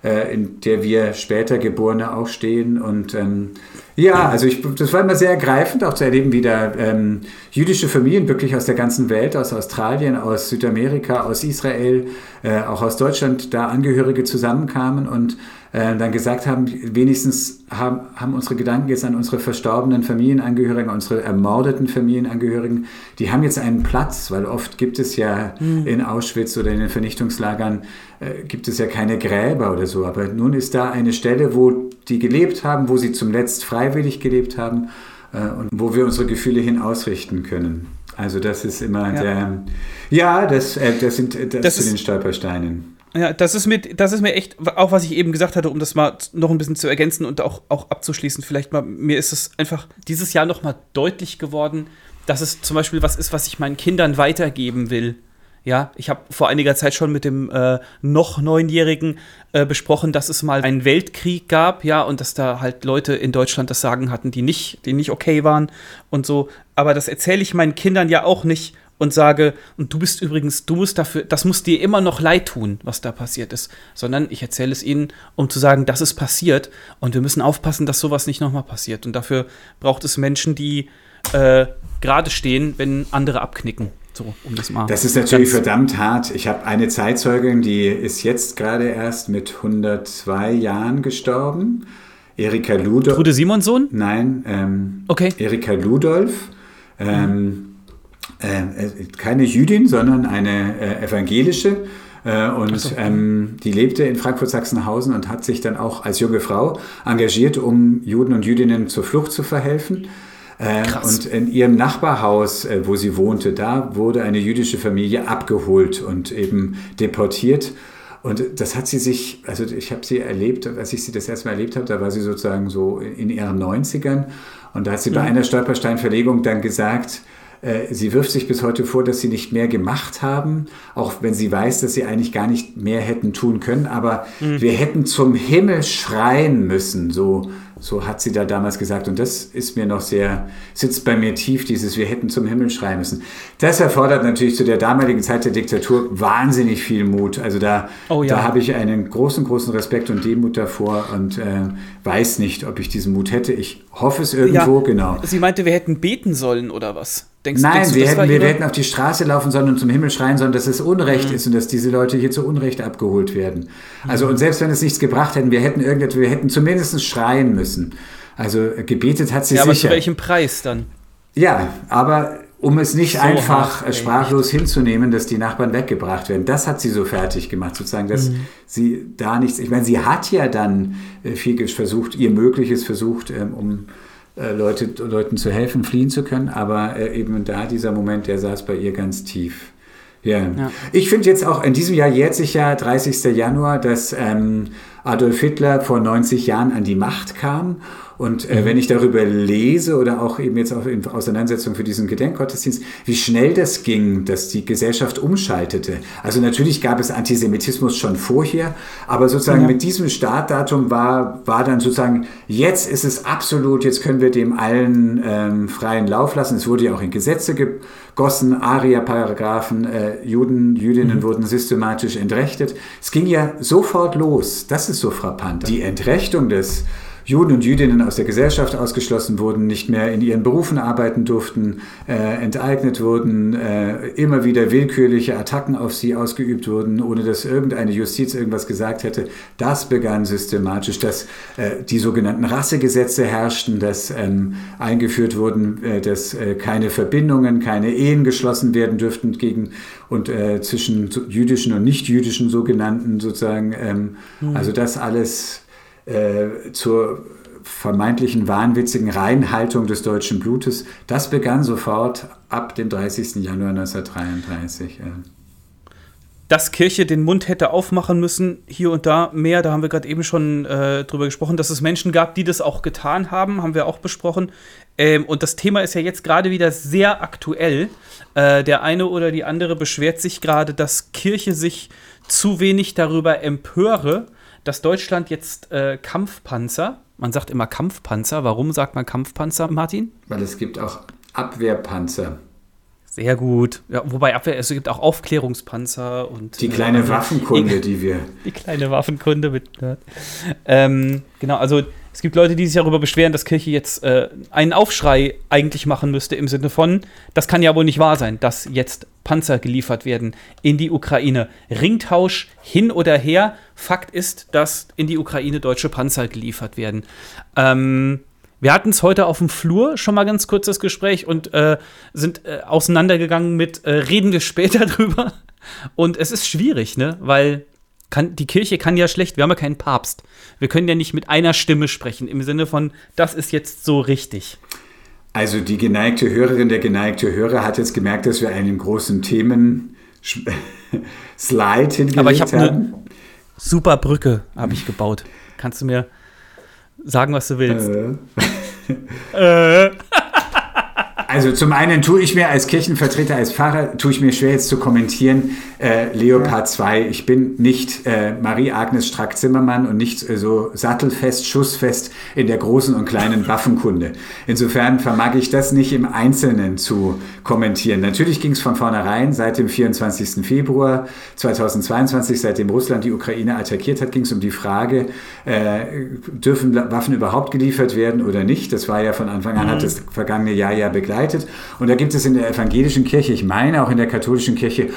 äh, in der wir später Geborene auch stehen. Und ähm, ja, also ich, das war immer sehr ergreifend, auch zu erleben, wie da ähm, jüdische Familien wirklich aus der ganzen Welt, aus Australien, aus Südamerika, aus Israel, äh, auch aus Deutschland, da Angehörige zusammenkamen und äh, dann gesagt haben, wenigstens haben, haben unsere Gedanken jetzt an unsere verstorbenen Familienangehörigen, unsere ermordeten Familienangehörigen, die haben jetzt einen Platz, weil oft gibt es ja mhm. in Auschwitz oder in den Vernichtungslagern, äh, gibt es ja keine Gräber oder so, aber nun ist da eine Stelle, wo die gelebt haben, wo sie zum Letzt freiwillig gelebt haben äh, und wo wir unsere Gefühle hin ausrichten können. Also das ist immer ja. der, ja, das, äh, das sind das, das zu den Stolpersteinen. Ja, das ist mir, das ist mir echt, auch was ich eben gesagt hatte, um das mal noch ein bisschen zu ergänzen und auch, auch abzuschließen, vielleicht mal, mir ist es einfach dieses Jahr noch mal deutlich geworden, dass es zum Beispiel was ist, was ich meinen Kindern weitergeben will. Ja, ich habe vor einiger Zeit schon mit dem äh, noch Neunjährigen äh, besprochen, dass es mal einen Weltkrieg gab, ja, und dass da halt Leute in Deutschland das Sagen hatten, die nicht, die nicht okay waren und so. Aber das erzähle ich meinen Kindern ja auch nicht, und sage, und du bist übrigens, du musst dafür, das muss dir immer noch leid tun, was da passiert ist, sondern ich erzähle es ihnen, um zu sagen, das ist passiert und wir müssen aufpassen, dass sowas nicht nochmal passiert. Und dafür braucht es Menschen, die äh, gerade stehen, wenn andere abknicken. So, um das, mal das ist natürlich verdammt hart. Ich habe eine Zeitzeugin, die ist jetzt gerade erst mit 102 Jahren gestorben. Erika Ludolf. Trude Simonsohn? Nein. Ähm, okay. Erika Ludolf. Ähm, mhm äh, äh, keine Jüdin, sondern eine äh, evangelische. Äh, und so. ähm, die lebte in Frankfurt-Sachsenhausen und hat sich dann auch als junge Frau engagiert, um Juden und Jüdinnen zur Flucht zu verhelfen. Äh, und in ihrem Nachbarhaus, äh, wo sie wohnte, da wurde eine jüdische Familie abgeholt und eben deportiert. Und das hat sie sich, also ich habe sie erlebt, als ich sie das erste Mal erlebt habe, da war sie sozusagen so in ihren 90ern. Und da hat sie mhm. bei einer Stolpersteinverlegung dann gesagt, sie wirft sich bis heute vor, dass sie nicht mehr gemacht haben, auch wenn sie weiß, dass sie eigentlich gar nicht mehr hätten tun können. Aber mhm. wir hätten zum Himmel schreien müssen, so so hat sie da damals gesagt. Und das ist mir noch sehr, sitzt bei mir tief, dieses Wir hätten zum Himmel schreien müssen. Das erfordert natürlich zu der damaligen Zeit der Diktatur wahnsinnig viel Mut. Also da, oh ja. da habe ich einen großen, großen Respekt und Demut davor und äh, weiß nicht, ob ich diesen Mut hätte. Ich hoffe es irgendwo, ja, genau. Sie meinte, wir hätten beten sollen oder was? Denkst, Nein, denkst du, wir, hätten, wir hätten auf die Straße laufen sollen und zum Himmel schreien sollen, dass es Unrecht mhm. ist und dass diese Leute hier zu Unrecht abgeholt werden. Also mhm. und selbst wenn es nichts gebracht hätten, wir hätten irgendetwas, wir hätten zumindest schreien müssen. Also gebetet hat sie ja, sicher. Aber zu welchem Preis dann? Ja, aber um es nicht so einfach hart, sprachlos hinzunehmen, dass die Nachbarn weggebracht werden. Das hat sie so fertig gemacht, sozusagen, dass mhm. sie da nichts. Ich meine, sie hat ja dann äh, viel versucht, ihr Mögliches versucht, ähm, um äh, Leute, Leuten zu helfen, fliehen zu können. Aber äh, eben da dieser Moment, der saß bei ihr ganz tief. Ja. ja. Ich finde jetzt auch, in diesem Jahr jährt sich ja 30. Januar, dass ähm, Adolf Hitler vor 90 Jahren an die Macht kam und äh, wenn ich darüber lese oder auch eben jetzt auch in Auseinandersetzung für diesen Gedenkgottesdienst, wie schnell das ging, dass die Gesellschaft umschaltete. Also natürlich gab es Antisemitismus schon vorher, aber sozusagen ja. mit diesem Startdatum war, war dann sozusagen, jetzt ist es absolut, jetzt können wir dem allen ähm, freien Lauf lassen. Es wurde ja auch in Gesetze gegossen, Aria-Paragraphen, äh, Juden, Jüdinnen mhm. wurden systematisch entrechtet. Es ging ja sofort los. Das ist so frappant. Die Entrechtung des Juden und Jüdinnen aus der Gesellschaft ausgeschlossen wurden, nicht mehr in ihren Berufen arbeiten durften, äh, enteignet wurden, äh, immer wieder willkürliche Attacken auf sie ausgeübt wurden, ohne dass irgendeine Justiz irgendwas gesagt hätte. Das begann systematisch, dass äh, die sogenannten Rassegesetze herrschten, dass ähm, eingeführt wurden, äh, dass äh, keine Verbindungen, keine Ehen geschlossen werden dürften gegen und äh, zwischen jüdischen und nicht-jüdischen sogenannten sozusagen. Ähm, mhm. Also das alles äh, zur vermeintlichen wahnwitzigen Reinhaltung des deutschen Blutes, das begann sofort ab dem 30. Januar 1933. Dass Kirche den Mund hätte aufmachen müssen, hier und da mehr, da haben wir gerade eben schon äh, drüber gesprochen, dass es Menschen gab, die das auch getan haben, haben wir auch besprochen. Ähm, und das Thema ist ja jetzt gerade wieder sehr aktuell. Äh, der eine oder die andere beschwert sich gerade, dass Kirche sich zu wenig darüber empöre, dass Deutschland jetzt äh, Kampfpanzer, man sagt immer Kampfpanzer, warum sagt man Kampfpanzer, Martin? Weil es gibt auch Abwehrpanzer. Sehr gut. Ja, wobei Abwehr, es gibt auch Aufklärungspanzer und. Die kleine äh, Waffenkunde, die wir. Die kleine Waffenkunde mit. Ähm, genau, also es gibt Leute, die sich darüber beschweren, dass Kirche jetzt äh, einen Aufschrei eigentlich machen müsste im Sinne von, das kann ja wohl nicht wahr sein, dass jetzt Panzer geliefert werden in die Ukraine. Ringtausch hin oder her. Fakt ist, dass in die Ukraine deutsche Panzer geliefert werden. Ähm, wir hatten es heute auf dem Flur schon mal ganz kurz das Gespräch und äh, sind äh, auseinandergegangen mit, äh, reden wir später drüber. Und es ist schwierig, ne? Weil kann, die Kirche kann ja schlecht, wir haben ja keinen Papst. Wir können ja nicht mit einer Stimme sprechen, im Sinne von, das ist jetzt so richtig. Also die geneigte Hörerin, der geneigte Hörer hat jetzt gemerkt, dass wir einen großen Themen Slide hingelegt Aber ich habe eine super Brücke habe ich gebaut. Kannst du mir sagen, was du willst. Äh. äh. Also zum einen tue ich mir als Kirchenvertreter, als Pfarrer, tue ich mir schwer jetzt zu kommentieren, äh, Leopard 2. Ich bin nicht äh, Marie-Agnes Strack-Zimmermann und nicht äh, so sattelfest, schussfest in der großen und kleinen Waffenkunde. Insofern vermag ich das nicht im Einzelnen zu kommentieren. Natürlich ging es von vornherein seit dem 24. Februar 2022, seitdem Russland die Ukraine attackiert hat, ging es um die Frage, äh, dürfen Waffen überhaupt geliefert werden oder nicht? Das war ja von Anfang an, mhm. hat das vergangene Jahr ja begleitet. Und da gibt es in der evangelischen Kirche, ich meine auch in der katholischen Kirche,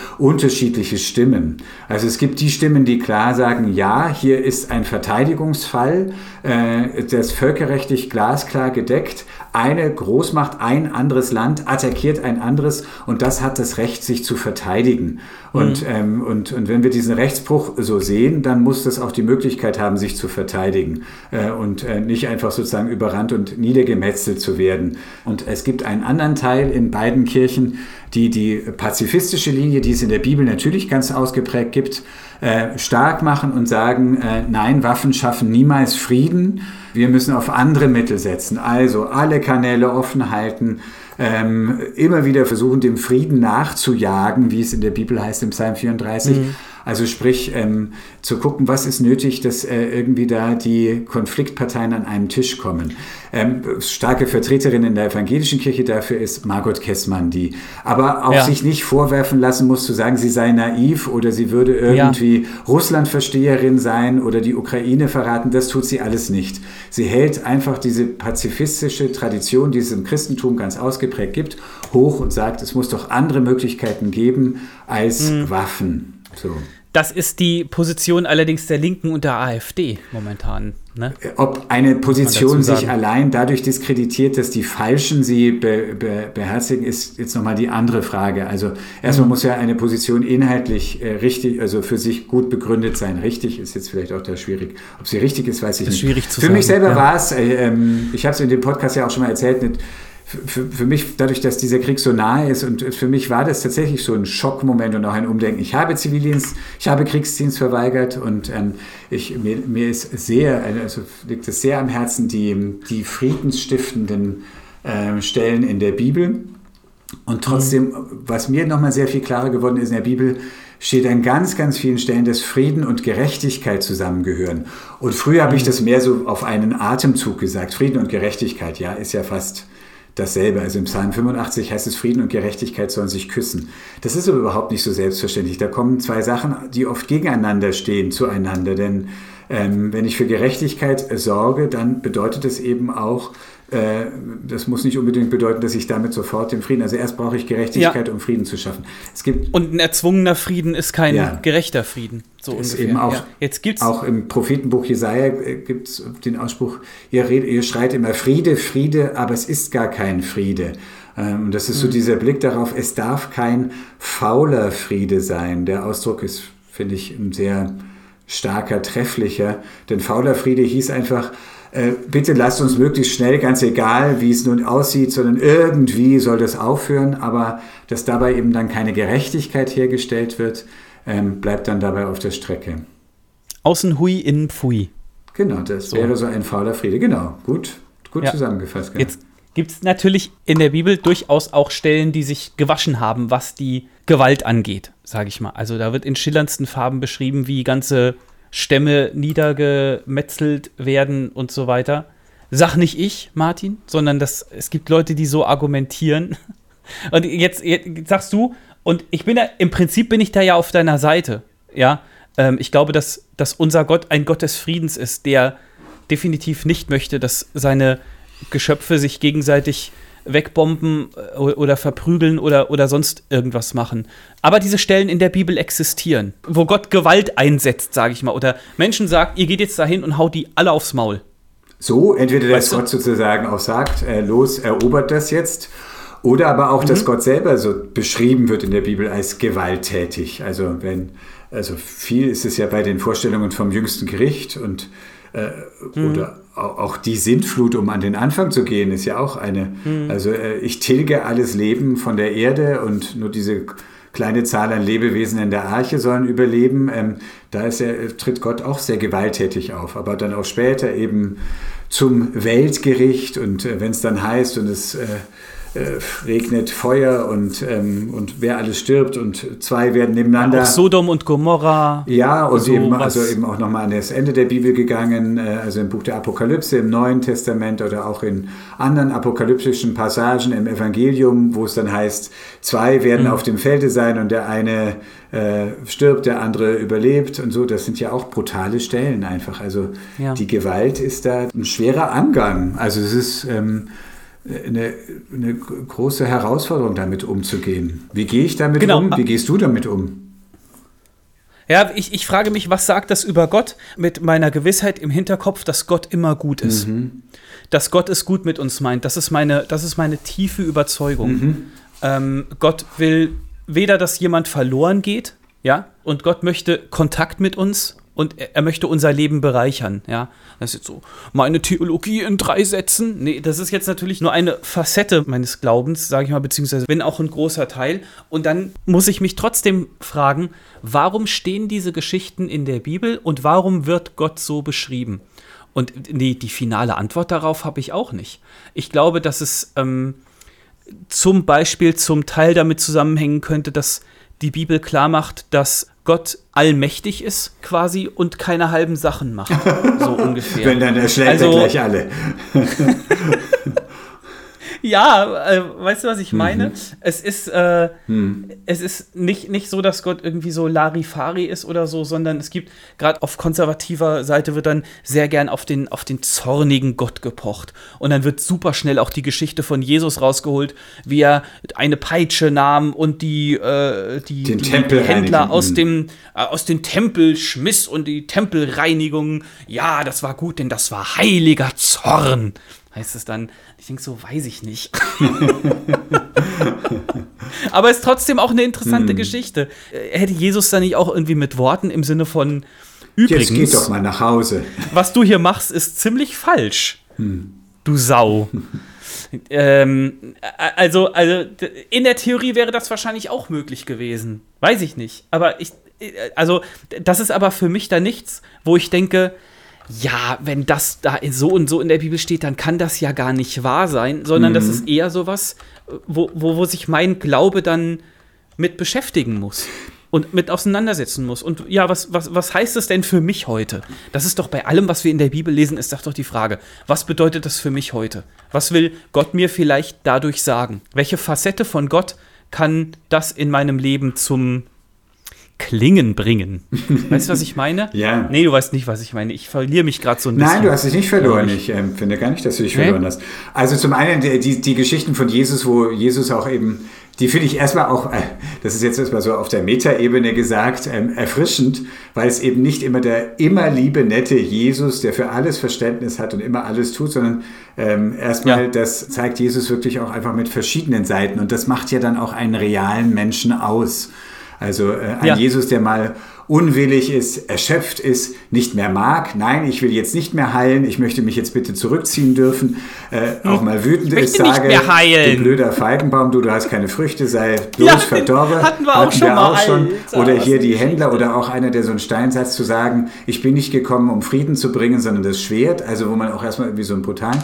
unterschiedliche Stimmen. Also es gibt die Stimmen, die klar sagen, ja, hier ist ein Verteidigungsfall, äh, der ist völkerrechtlich glasklar gedeckt. Eine Großmacht, ein anderes Land attackiert ein anderes und das hat das Recht, sich zu verteidigen. Und, mhm. ähm, und, und wenn wir diesen Rechtsbruch so sehen, dann muss das auch die Möglichkeit haben, sich zu verteidigen äh, und äh, nicht einfach sozusagen überrannt und niedergemetzelt zu werden. Und es gibt einen anderen Teil in beiden Kirchen, die die pazifistische Linie, die es in der Bibel natürlich ganz ausgeprägt gibt, äh, stark machen und sagen, äh, nein, Waffen schaffen niemals Frieden. Wir müssen auf andere Mittel setzen. Also alle Kanäle offen halten, ähm, immer wieder versuchen, dem Frieden nachzujagen, wie es in der Bibel heißt im Psalm 34. Mhm. Also sprich, ähm, zu gucken, was ist nötig, dass äh, irgendwie da die Konfliktparteien an einen Tisch kommen. Ähm, starke Vertreterin in der evangelischen Kirche dafür ist Margot Kessmann, die aber auch ja. sich nicht vorwerfen lassen muss, zu sagen, sie sei naiv oder sie würde irgendwie ja. Russland-Versteherin sein oder die Ukraine verraten. Das tut sie alles nicht. Sie hält einfach diese pazifistische Tradition, die es im Christentum ganz ausgeprägt gibt, hoch und sagt, es muss doch andere Möglichkeiten geben als mhm. Waffen. So. Das ist die Position allerdings der Linken und der AfD momentan. Ne? Ob eine Position sich allein dadurch diskreditiert, dass die Falschen sie be, be, beherzigen, ist jetzt nochmal die andere Frage. Also erstmal muss ja eine Position inhaltlich äh, richtig, also für sich gut begründet sein. Richtig ist jetzt vielleicht auch da schwierig. Ob sie richtig ist, weiß ich ist nicht. Schwierig zu für sagen. mich selber ja. war es, äh, ähm, ich habe es in dem Podcast ja auch schon mal erzählt, nicht, für, für mich, dadurch, dass dieser Krieg so nahe ist, und für mich war das tatsächlich so ein Schockmoment und auch ein Umdenken. Ich habe Zivildienst, ich habe Kriegsdienst verweigert und ähm, ich, mir, mir ist sehr, also liegt es sehr am Herzen, die, die friedensstiftenden äh, Stellen in der Bibel. Und trotzdem, mhm. was mir nochmal sehr viel klarer geworden ist in der Bibel, steht an ganz, ganz vielen Stellen, dass Frieden und Gerechtigkeit zusammengehören. Und früher habe ich mhm. das mehr so auf einen Atemzug gesagt. Frieden und Gerechtigkeit, ja, ist ja fast dasselbe. Also im Psalm 85 heißt es, Frieden und Gerechtigkeit sollen sich küssen. Das ist aber überhaupt nicht so selbstverständlich. Da kommen zwei Sachen, die oft gegeneinander stehen, zueinander. Denn ähm, wenn ich für Gerechtigkeit sorge, dann bedeutet es eben auch, das muss nicht unbedingt bedeuten, dass ich damit sofort den Frieden. Also erst brauche ich Gerechtigkeit, ja. um Frieden zu schaffen. Es gibt und ein erzwungener Frieden ist kein ja. gerechter Frieden. So ist ungefähr. eben auch, ja. Jetzt gibt's auch im Prophetenbuch Jesaja äh, gibt es den Ausspruch: ihr, redet, ihr schreit immer Friede, Friede, aber es ist gar kein Friede. Ähm, und das ist so mhm. dieser Blick darauf, es darf kein fauler Friede sein. Der Ausdruck ist, finde ich, ein sehr starker, trefflicher. Denn fauler Friede hieß einfach, äh, bitte lasst uns möglichst schnell, ganz egal, wie es nun aussieht, sondern irgendwie soll das aufhören, aber dass dabei eben dann keine Gerechtigkeit hergestellt wird, ähm, bleibt dann dabei auf der Strecke. Außen hui, innen pfui. Genau, das so. wäre so ein fauler Friede. Genau, gut, gut ja. zusammengefasst. Genau. Jetzt gibt es natürlich in der Bibel durchaus auch Stellen, die sich gewaschen haben, was die Gewalt angeht, sage ich mal. Also da wird in schillerndsten Farben beschrieben, wie ganze Stämme niedergemetzelt werden und so weiter. Sag nicht ich, Martin, sondern das, es gibt Leute, die so argumentieren. Und jetzt, jetzt sagst du, und ich bin da, im Prinzip bin ich da ja auf deiner Seite. Ja, ähm, ich glaube, dass, dass unser Gott ein Gott des Friedens ist, der definitiv nicht möchte, dass seine Geschöpfe sich gegenseitig wegbomben äh, oder verprügeln oder, oder sonst irgendwas machen. Aber diese Stellen in der Bibel existieren, wo Gott Gewalt einsetzt, sage ich mal, oder Menschen sagt, ihr geht jetzt dahin und haut die alle aufs Maul. So, entweder dass Gott sozusagen auch sagt, äh, los, erobert das jetzt, oder aber auch, mhm. dass Gott selber so beschrieben wird in der Bibel als gewalttätig. Also wenn, also viel ist es ja bei den Vorstellungen vom jüngsten Gericht und äh, mhm. oder auch die Sintflut, um an den Anfang zu gehen, ist ja auch eine. Mhm. Also äh, ich tilge alles Leben von der Erde und nur diese kleine Zahl an Lebewesen in der Arche sollen überleben. Ähm, da ist er, tritt Gott auch sehr gewalttätig auf, aber dann auch später eben zum Weltgericht und äh, wenn es dann heißt und es äh, äh, regnet Feuer und, ähm, und wer alles stirbt und zwei werden nebeneinander. Ja, auch Sodom und Gomorra. Ja, und so eben, also eben auch nochmal an das Ende der Bibel gegangen, äh, also im Buch der Apokalypse im Neuen Testament oder auch in anderen apokalyptischen Passagen im Evangelium, wo es dann heißt, zwei werden mhm. auf dem Felde sein und der eine äh, stirbt, der andere überlebt und so. Das sind ja auch brutale Stellen einfach. Also ja. die Gewalt ist da ein schwerer Angang. Also es ist. Ähm, eine, eine große Herausforderung, damit umzugehen. Wie gehe ich damit genau. um? Wie gehst du damit um? Ja, ich, ich frage mich, was sagt das über Gott mit meiner Gewissheit im Hinterkopf, dass Gott immer gut ist. Mhm. Dass Gott es gut mit uns meint. Das ist meine, das ist meine tiefe Überzeugung. Mhm. Ähm, Gott will weder, dass jemand verloren geht, ja, und Gott möchte Kontakt mit uns und er möchte unser Leben bereichern, ja. Das ist jetzt so meine Theologie in drei Sätzen. Nee, das ist jetzt natürlich nur eine Facette meines Glaubens, sage ich mal, beziehungsweise wenn auch ein großer Teil. Und dann muss ich mich trotzdem fragen, warum stehen diese Geschichten in der Bibel und warum wird Gott so beschrieben? Und nee, die finale Antwort darauf habe ich auch nicht. Ich glaube, dass es ähm, zum Beispiel zum Teil damit zusammenhängen könnte, dass die Bibel klar macht, dass Gott allmächtig ist quasi und keine halben Sachen macht. So ungefähr. Wenn dann erschlägt also, er gleich alle. ja, äh, weißt du, was ich meine? Mhm. Es ist, äh, mhm. es ist nicht, nicht so, dass Gott irgendwie so Larifari ist oder so, sondern es gibt, gerade auf konservativer Seite wird dann sehr gern auf den, auf den zornigen Gott gepocht. Und dann wird super schnell auch die Geschichte von Jesus rausgeholt, wie er eine Peitsche nahm und die, äh, die, die Händler aus dem, äh, aus dem Tempel schmiss und die Tempelreinigung. Ja, das war gut, denn das war heiliger Zorn heißt es dann. Ich denke so, weiß ich nicht. Aber es ist trotzdem auch eine interessante hm. Geschichte. Äh, hätte Jesus da nicht auch irgendwie mit Worten im Sinne von Übrigens, Jetzt geht doch mal nach Hause. Was du hier machst, ist ziemlich falsch. Hm. Du Sau. ähm, also, also, in der Theorie wäre das wahrscheinlich auch möglich gewesen. Weiß ich nicht. Aber ich, äh, also, das ist aber für mich da nichts, wo ich denke, ja, wenn das da so und so in der Bibel steht, dann kann das ja gar nicht wahr sein, sondern mhm. das ist eher sowas, wo, wo, wo sich mein Glaube dann mit beschäftigen muss und mit auseinandersetzen muss. Und ja, was, was, was heißt das denn für mich heute? Das ist doch bei allem, was wir in der Bibel lesen, ist doch die Frage, was bedeutet das für mich heute? Was will Gott mir vielleicht dadurch sagen? Welche Facette von Gott kann das in meinem Leben zum Klingen bringen. Weißt du, was ich meine? ja. Nee, du weißt nicht, was ich meine. Ich verliere mich gerade so ein bisschen. Nein, du hast dich nicht verloren. Ich äh, finde gar nicht, dass du dich nee? verloren hast. Also zum einen die, die, die Geschichten von Jesus, wo Jesus auch eben die finde ich erstmal auch, äh, das ist jetzt erstmal so auf der Metaebene gesagt, ähm, erfrischend, weil es eben nicht immer der immer liebe, nette Jesus, der für alles Verständnis hat und immer alles tut, sondern ähm, erstmal, ja. das zeigt Jesus wirklich auch einfach mit verschiedenen Seiten und das macht ja dann auch einen realen Menschen aus. Also äh, ein ja. Jesus, der mal unwillig ist, erschöpft ist, nicht mehr mag. Nein, ich will jetzt nicht mehr heilen. Ich möchte mich jetzt bitte zurückziehen dürfen. Äh, auch mal wütend ist, sage, du blöder Feigenbaum, du, du hast keine Früchte, sei bloß ja, verdorben. Hatten wir auch hatten schon wir auch schon. Oder hier die Händler oder auch einer, der so einen Steinsatz zu sagen, ich bin nicht gekommen, um Frieden zu bringen, sondern das Schwert. Also wo man auch erstmal irgendwie so ein brutal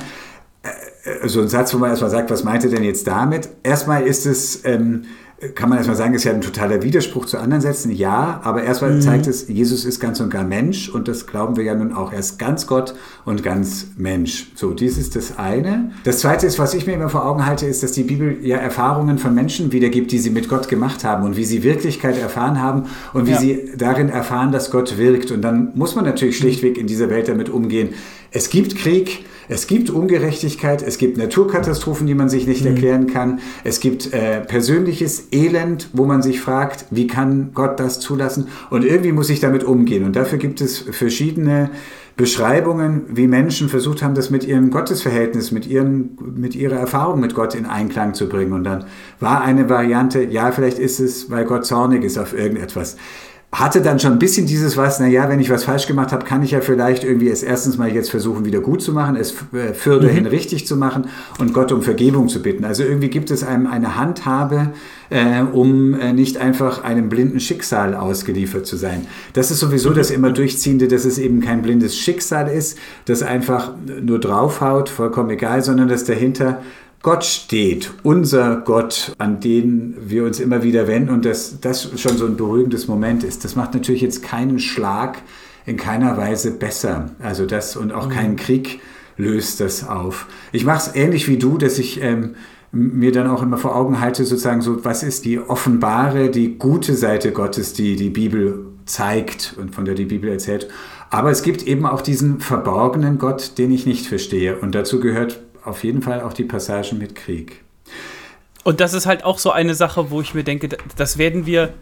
äh, äh, so ein Satz, wo man erstmal sagt, was meinte denn jetzt damit? Erstmal ist es ähm, kann man erstmal sagen, ist ja ein totaler Widerspruch zu anderen Sätzen. Ja, aber erstmal mhm. zeigt es, Jesus ist ganz und gar Mensch und das glauben wir ja nun auch. Er ist ganz Gott und ganz Mensch. So, dies ist das eine. Das zweite ist, was ich mir immer vor Augen halte, ist, dass die Bibel ja Erfahrungen von Menschen wiedergibt, die sie mit Gott gemacht haben und wie sie Wirklichkeit erfahren haben und wie ja. sie darin erfahren, dass Gott wirkt. Und dann muss man natürlich schlichtweg in dieser Welt damit umgehen. Es gibt Krieg, es gibt Ungerechtigkeit, es gibt Naturkatastrophen, die man sich nicht mhm. erklären kann, es gibt äh, persönliches Elend, wo man sich fragt, wie kann Gott das zulassen? Und irgendwie muss ich damit umgehen. Und dafür gibt es verschiedene Beschreibungen, wie Menschen versucht haben, das mit ihrem Gottesverhältnis, mit, ihren, mit ihrer Erfahrung mit Gott in Einklang zu bringen. Und dann war eine Variante, ja, vielleicht ist es, weil Gott zornig ist auf irgendetwas hatte dann schon ein bisschen dieses was, naja, wenn ich was falsch gemacht habe, kann ich ja vielleicht irgendwie es erstens mal jetzt versuchen, wieder gut zu machen, es äh, fürderhin mhm. richtig zu machen und Gott um Vergebung zu bitten. Also irgendwie gibt es einem eine Handhabe, äh, um äh, nicht einfach einem blinden Schicksal ausgeliefert zu sein. Das ist sowieso das immer Durchziehende, dass es eben kein blindes Schicksal ist, das einfach nur draufhaut, vollkommen egal, sondern dass dahinter Gott steht, unser Gott, an den wir uns immer wieder wenden und dass das schon so ein beruhigendes Moment ist. Das macht natürlich jetzt keinen Schlag in keiner Weise besser. Also das und auch mhm. kein Krieg löst das auf. Ich mache es ähnlich wie du, dass ich ähm, mir dann auch immer vor Augen halte, sozusagen so, was ist die offenbare, die gute Seite Gottes, die die Bibel zeigt und von der die Bibel erzählt. Aber es gibt eben auch diesen verborgenen Gott, den ich nicht verstehe. Und dazu gehört auf jeden Fall auch die Passagen mit Krieg. Und das ist halt auch so eine Sache, wo ich mir denke, das werden wir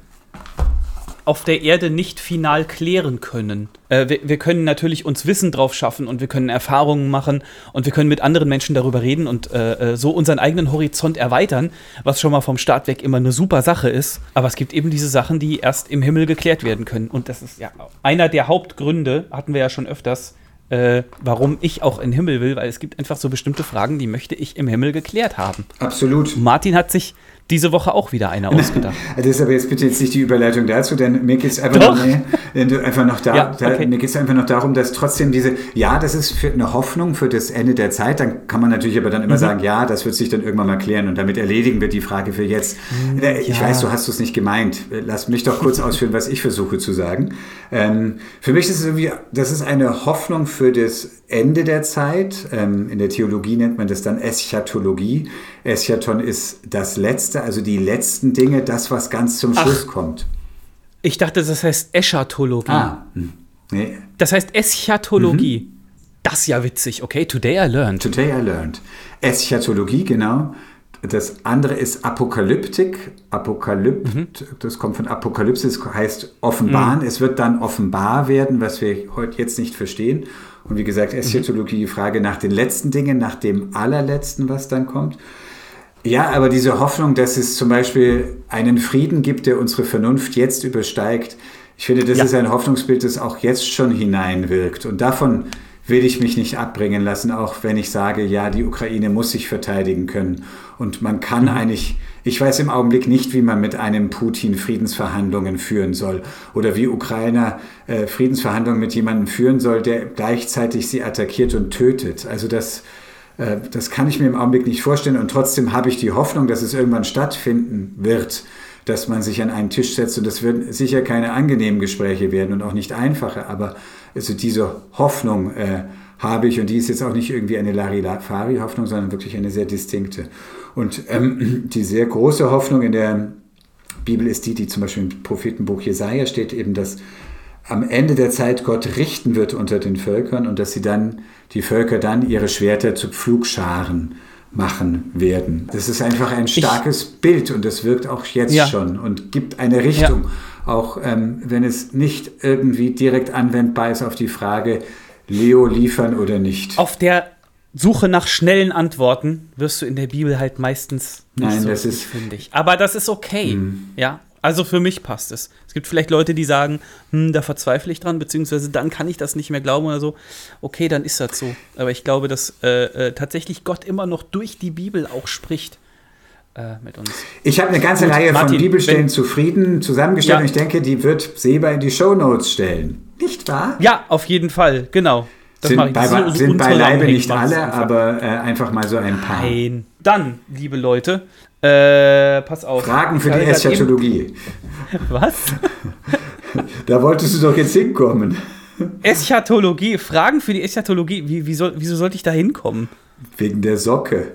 auf der Erde nicht final klären können. Äh, wir, wir, können natürlich uns Wissen drauf schaffen und wir können Erfahrungen machen und wir können mit anderen Menschen darüber reden und äh, äh, so unseren eigenen Horizont erweitern, was schon mal vom Start weg immer eine super Sache ist. Aber es gibt eben diese Sachen, die erst im Himmel geklärt werden können. Und das ist ja einer der Hauptgründe, hatten wir ja schon öfters, äh, warum ich auch in den Himmel will, weil es gibt einfach so bestimmte Fragen, die möchte ich im Himmel geklärt haben. Absolut. Martin hat sich diese Woche auch wieder eine ausgedacht. das ist aber jetzt bitte jetzt nicht die Überleitung dazu, denn mir geht es einfach, noch, nee, einfach noch da, ja, okay. da, mir geht es einfach noch darum, dass trotzdem diese, ja, das ist für eine Hoffnung für das Ende der Zeit, dann kann man natürlich aber dann immer mhm. sagen, ja, das wird sich dann irgendwann mal klären und damit erledigen wir die Frage für jetzt. Mhm, ich ja. weiß, du hast es nicht gemeint. Lass mich doch kurz ausführen, was ich versuche zu sagen. Ähm, für mich ist es irgendwie, das ist eine Hoffnung für das Ende der Zeit. Ähm, in der Theologie nennt man das dann Eschatologie. Eschaton ist das Letzte, also die letzten Dinge, das, was ganz zum Schluss Ach, kommt. Ich dachte, das heißt Eschatologie. Ah, hm. nee. Das heißt Eschatologie. Mhm. Das ist ja witzig. Okay, today I learned. Today I learned. Eschatologie, genau. Das andere ist Apokalyptik. Apokalypt, mhm. das kommt von Apokalypse, das heißt offenbaren. Mhm. Es wird dann offenbar werden, was wir heute jetzt nicht verstehen. Und wie gesagt, Eschatologie, die Frage nach den letzten Dingen, nach dem allerletzten, was dann kommt. Ja, aber diese Hoffnung, dass es zum Beispiel einen Frieden gibt, der unsere Vernunft jetzt übersteigt, ich finde, das ja. ist ein Hoffnungsbild, das auch jetzt schon hineinwirkt. Und davon will ich mich nicht abbringen lassen, auch wenn ich sage, ja, die Ukraine muss sich verteidigen können. Und man kann mhm. eigentlich, ich weiß im Augenblick nicht, wie man mit einem Putin Friedensverhandlungen führen soll oder wie Ukrainer äh, Friedensverhandlungen mit jemandem führen soll, der gleichzeitig sie attackiert und tötet. Also das, das kann ich mir im Augenblick nicht vorstellen. Und trotzdem habe ich die Hoffnung, dass es irgendwann stattfinden wird dass man sich an einen Tisch setzt. Und das werden sicher keine angenehmen Gespräche werden und auch nicht einfache, aber also diese Hoffnung äh, habe ich und die ist jetzt auch nicht irgendwie eine Larifari-Hoffnung, sondern wirklich eine sehr distinkte. Und ähm, die sehr große Hoffnung in der Bibel ist die, die zum Beispiel im Prophetenbuch Jesaja steht, eben, dass am Ende der Zeit Gott richten wird unter den Völkern und dass sie dann, die Völker dann ihre Schwerter zu Pflugscharen machen werden. Das ist einfach ein starkes ich, Bild und das wirkt auch jetzt ja. schon und gibt eine Richtung, ja. auch ähm, wenn es nicht irgendwie direkt anwendbar ist auf die Frage, Leo liefern oder nicht. Auf der Suche nach schnellen Antworten wirst du in der Bibel halt meistens nicht Nein, so das ist, finde ich. Aber das ist okay, mh. ja. Also für mich passt es. Es gibt vielleicht Leute, die sagen, hm, da verzweifle ich dran, beziehungsweise dann kann ich das nicht mehr glauben oder so. Okay, dann ist das so. Aber ich glaube, dass äh, äh, tatsächlich Gott immer noch durch die Bibel auch spricht. Äh, mit uns. Ich habe eine ganze Gut, Reihe Martin, von Bibelstellen zufrieden zusammengestellt ja. und ich denke, die wird Seba in die Show Notes stellen. Nicht wahr? Ja, auf jeden Fall, genau. Das sind, bei, so sind beileibe nicht alle, aber äh, einfach mal so ein paar. Nein. Dann, liebe Leute, äh, pass auf. Fragen für die Eschatologie. Was? da wolltest du doch jetzt hinkommen. Eschatologie, Fragen für die Eschatologie. Wie, wie soll, wieso sollte ich da hinkommen? Wegen der Socke.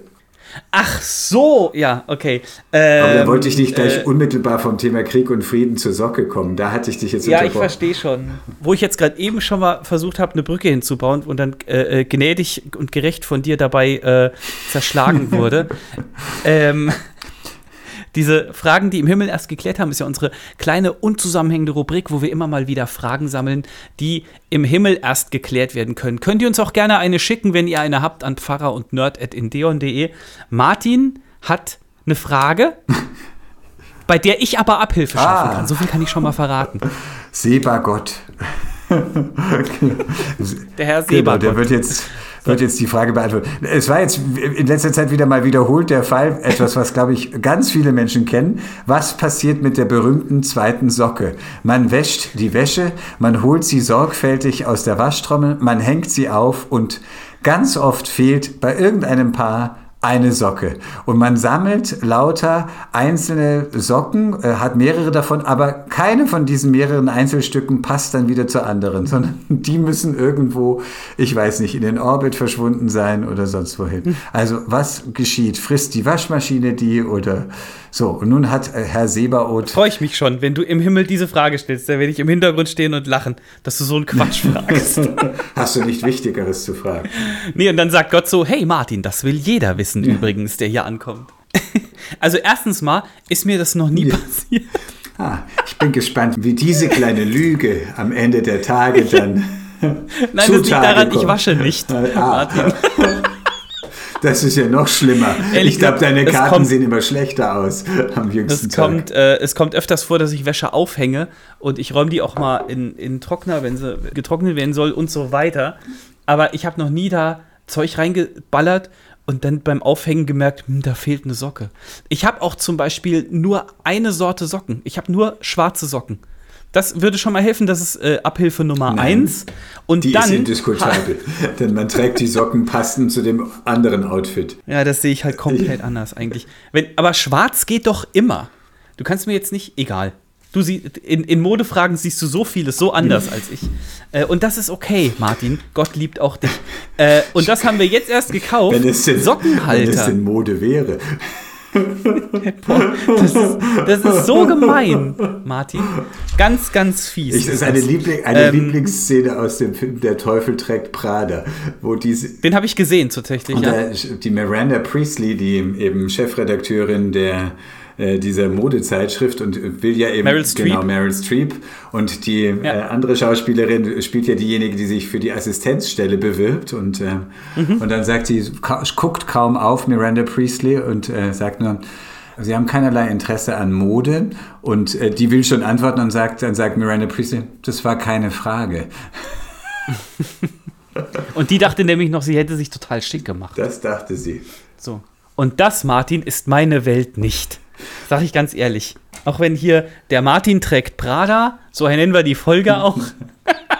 Ach so, ja, okay. Ähm, Aber da wollte ich nicht gleich äh, unmittelbar vom Thema Krieg und Frieden zur Socke kommen. Da hatte ich dich jetzt Ja, ich verstehe schon. Wo ich jetzt gerade eben schon mal versucht habe, eine Brücke hinzubauen und dann äh, äh gnädig und gerecht von dir dabei äh, zerschlagen wurde. ähm, diese Fragen, die im Himmel erst geklärt haben, ist ja unsere kleine unzusammenhängende Rubrik, wo wir immer mal wieder Fragen sammeln, die im Himmel erst geklärt werden können. Könnt ihr uns auch gerne eine schicken, wenn ihr eine habt, an pfarrer und nerd.indeon.de. Martin hat eine Frage, bei der ich aber Abhilfe schaffen ah. kann. So viel kann ich schon mal verraten. Sehbar Gott. der Herr Sehbar. Genau, der wird jetzt wird jetzt die Frage beantwortet. Es war jetzt in letzter Zeit wieder mal wiederholt der Fall, etwas, was, glaube ich, ganz viele Menschen kennen. Was passiert mit der berühmten zweiten Socke? Man wäscht die Wäsche, man holt sie sorgfältig aus der Waschtrommel, man hängt sie auf und ganz oft fehlt bei irgendeinem Paar eine Socke. Und man sammelt lauter einzelne Socken, äh, hat mehrere davon, aber keine von diesen mehreren Einzelstücken passt dann wieder zur anderen, sondern die müssen irgendwo, ich weiß nicht, in den Orbit verschwunden sein oder sonst wohin. Also was geschieht? Frisst die Waschmaschine die oder so, und nun hat äh, Herr Sebaoth. Freue ich mich schon, wenn du im Himmel diese Frage stellst. Da werde ich im Hintergrund stehen und lachen, dass du so einen Quatsch fragst. Hast du nicht Wichtigeres zu fragen? Nee, und dann sagt Gott so: Hey Martin, das will jeder wissen ja. übrigens, der hier ankommt. also, erstens mal ist mir das noch nie ja. passiert. Ah, ich bin gespannt, wie diese kleine Lüge am Ende der Tage dann. Nein, das liegt daran, kommt. ich wasche nicht, ah. Martin. Das ist ja noch schlimmer. Ehrlich ich glaube, deine Karten kommt, sehen immer schlechter aus am jüngsten es Kommt, äh, es kommt öfters vor, dass ich Wäsche aufhänge und ich räume die auch mal in, in Trockner, wenn sie getrocknet werden soll und so weiter. Aber ich habe noch nie da Zeug reingeballert und dann beim Aufhängen gemerkt, hm, da fehlt eine Socke. Ich habe auch zum Beispiel nur eine Sorte Socken. Ich habe nur schwarze Socken. Das würde schon mal helfen, das ist äh, Abhilfe Nummer Nein, eins. Und die dann, ist indiskutabel, denn man trägt die Socken passend zu dem anderen Outfit. Ja, das sehe ich halt komplett anders eigentlich. Wenn, aber schwarz geht doch immer. Du kannst mir jetzt nicht, egal. Du sie, in, in Modefragen siehst du so vieles so anders als ich. Äh, und das ist okay, Martin. Gott liebt auch dich. Äh, und das haben wir jetzt erst gekauft. Wenn es denn, Sockenhalter. Wenn es denn Mode wäre. das, ist, das ist so gemein, Martin. Ganz, ganz fies. Ich, das ist eine, Liebling, eine ähm, Lieblingsszene aus dem Film Der Teufel trägt Prada. Wo diese, den habe ich gesehen, tatsächlich. Ja. die Miranda Priestley, die eben Chefredakteurin der äh, dieser Modezeitschrift und will ja eben Meryl Streep. genau Meryl Streep und die ja. äh, andere Schauspielerin spielt ja diejenige, die sich für die Assistenzstelle bewirbt und, äh, mhm. und dann sagt sie, guckt kaum auf Miranda Priestley und äh, sagt nur, Sie haben keinerlei Interesse an Mode und äh, die will schon antworten und sagt, dann sagt Miranda Priestley, das war keine Frage. und die dachte nämlich noch, sie hätte sich total schick gemacht. Das dachte sie. So. Und das, Martin, ist meine Welt nicht. Sag ich ganz ehrlich. Auch wenn hier der Martin trägt Prada, so nennen wir die Folge auch.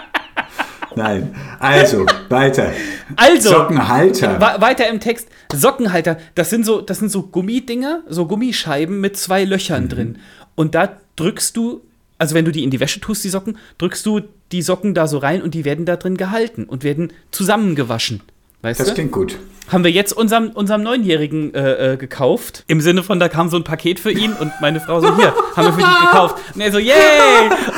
Nein. Also, weiter. Also, Sockenhalter. weiter im Text. Sockenhalter, das sind so, das sind so Gummidinger, so Gummischeiben mit zwei Löchern mhm. drin. Und da drückst du, also wenn du die in die Wäsche tust, die Socken, drückst du die Socken da so rein und die werden da drin gehalten und werden zusammengewaschen. Weißt das du? klingt gut. Haben wir jetzt unserem, unserem Neunjährigen äh, äh, gekauft. Im Sinne von, da kam so ein Paket für ihn und meine Frau so, hier, haben wir für dich gekauft. Und er so, yay!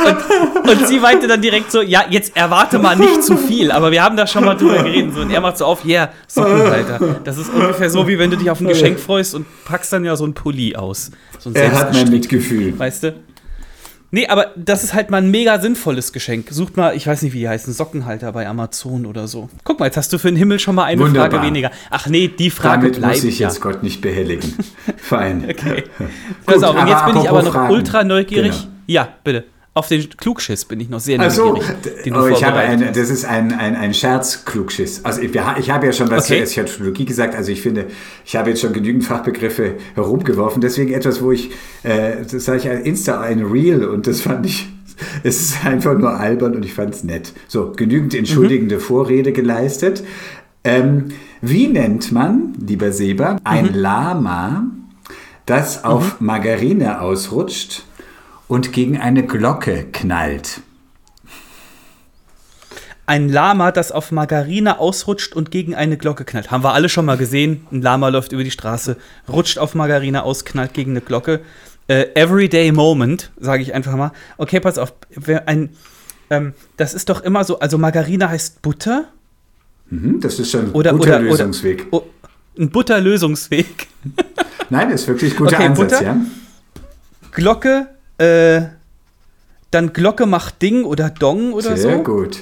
Und, und sie weinte dann direkt so, ja, jetzt erwarte mal nicht zu viel, aber wir haben da schon mal drüber geredet. So, und er macht so auf, yeah, Sockenhalter. Das ist ungefähr so, wie wenn du dich auf ein Geschenk freust und packst dann ja so ein Pulli aus. So er hat mein Mitgefühl. Weißt du? Nee, aber das ist halt mal ein mega sinnvolles Geschenk. Sucht mal, ich weiß nicht, wie die heißen, Sockenhalter bei Amazon oder so. Guck mal, jetzt hast du für den Himmel schon mal eine Wunderbar. Frage weniger. Ach nee, die Frage Damit bleibt muss ich ja. jetzt Gott nicht behelligen. Fein. okay. Pass auf, und jetzt bin ich aber noch Fragen. ultra neugierig. Genau. Ja, bitte. Auf den Klugschiss bin ich noch sehr neugierig. Also, oh, ich habe ein, das ist ein, ein, ein Scherz-Klugschiss. Also ich, ich habe ja schon was okay. zur Eschatologie gesagt. Also ich finde, ich habe jetzt schon genügend Fachbegriffe herumgeworfen. Deswegen etwas, wo ich, äh, das sage ich, Insta ein Reel und das fand ich Es ist einfach nur albern und ich fand es nett. So, genügend entschuldigende mhm. Vorrede geleistet. Ähm, wie nennt man, lieber Seba, ein mhm. Lama, das auf mhm. Margarine ausrutscht und gegen eine Glocke knallt? Ein Lama, das auf Margarine ausrutscht und gegen eine Glocke knallt. Haben wir alle schon mal gesehen. Ein Lama läuft über die Straße, rutscht auf Margarine aus, knallt gegen eine Glocke. Äh, everyday Moment, sage ich einfach mal. Okay, pass auf. Ein, ähm, das ist doch immer so, also Margarine heißt Butter. Mhm, das ist schon ein oder, guter oder, Lösungsweg. Oder, oh, ein Butterlösungsweg. Nein, ist wirklich ein guter okay, Ansatz, Butter, ja. Glocke, äh, dann Glocke macht Ding oder Dong oder Sehr so. Sehr gut.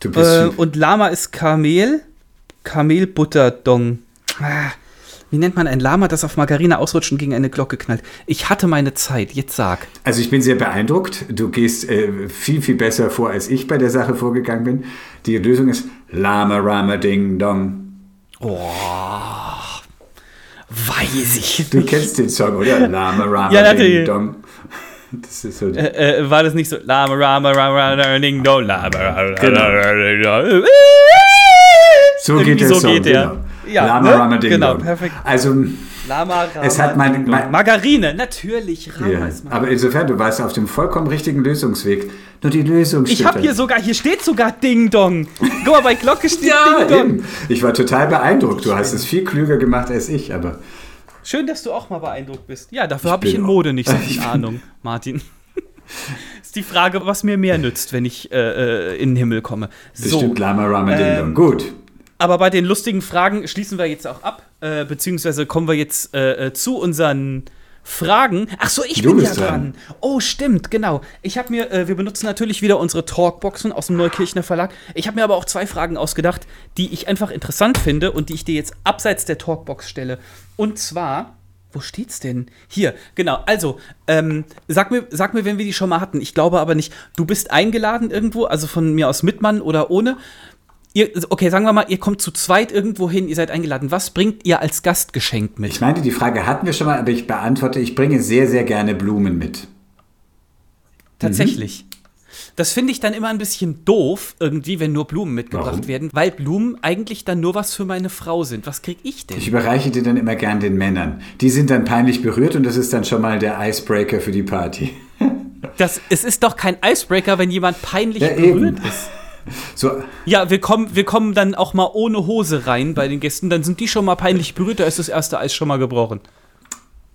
Du bist äh, und Lama ist Kamel. Kamel Butter Dong. Ah, wie nennt man ein Lama, das auf Margarine ausrutscht und gegen eine Glocke knallt? Ich hatte meine Zeit, jetzt sag. Also ich bin sehr beeindruckt. Du gehst äh, viel, viel besser vor, als ich bei der Sache vorgegangen bin. Die Lösung ist Lama Rama Ding Dong. Oh, weiß ich nicht. Du kennst den Song, oder? Lama Rama ja, Ding Dong. Das ist so äh, äh, war das nicht so Lama Rama Rama Ding Dong Lama Rama genau. So geht der so Song, geht der. Genau. Ja, Lama ne? Rama Ding Genau, perfekt. Also Lama Rama es hat mein, mein Margarine, natürlich. Rama ja, aber insofern, du warst auf dem vollkommen richtigen Lösungsweg. Nur die Lösung steht Ich habe hier sogar, hier steht sogar Ding Dong. Guck mal, bei Glocke steht ja, Ding Dong. Eben. Ich war total beeindruckt. Du hast es viel klüger gemacht als ich, aber. Schön, dass du auch mal beeindruckt bist. Ja, dafür habe ich in Mode nicht so viel Ahnung, Martin. ist die Frage, was mir mehr nützt, wenn ich äh, äh in den Himmel komme. So, Bestimmt Lama Rama Ding Dong. Ähm, Gut. Aber bei den lustigen Fragen schließen wir jetzt auch ab, äh, beziehungsweise kommen wir jetzt äh, äh zu unseren Fragen. Ach so, ich du bin ja dran. dran. Oh, stimmt, genau. Ich habe mir, äh, wir benutzen natürlich wieder unsere Talkboxen aus dem Neukirchner Verlag. Ich habe mir aber auch zwei Fragen ausgedacht, die ich einfach interessant finde und die ich dir jetzt abseits der Talkbox stelle. Und zwar, wo steht's denn? Hier, genau. Also, ähm, sag mir, sag mir, wenn wir die schon mal hatten. Ich glaube aber nicht. Du bist eingeladen irgendwo, also von mir aus Mitmann oder ohne. Ihr, okay, sagen wir mal, ihr kommt zu zweit irgendwo hin, ihr seid eingeladen. Was bringt ihr als Gastgeschenk mit? Ich meine, die Frage hatten wir schon mal, aber ich beantworte, ich bringe sehr, sehr gerne Blumen mit. Tatsächlich. Mhm. Das finde ich dann immer ein bisschen doof, irgendwie, wenn nur Blumen mitgebracht Warum? werden, weil Blumen eigentlich dann nur was für meine Frau sind. Was krieg ich denn? Ich überreiche die dann immer gern den Männern. Die sind dann peinlich berührt und das ist dann schon mal der Icebreaker für die Party. Das, es ist doch kein Icebreaker, wenn jemand peinlich ja, berührt eben. ist. So. Ja, wir kommen, wir kommen dann auch mal ohne Hose rein bei den Gästen. Dann sind die schon mal peinlich berührt, da ist das erste Eis schon mal gebrochen.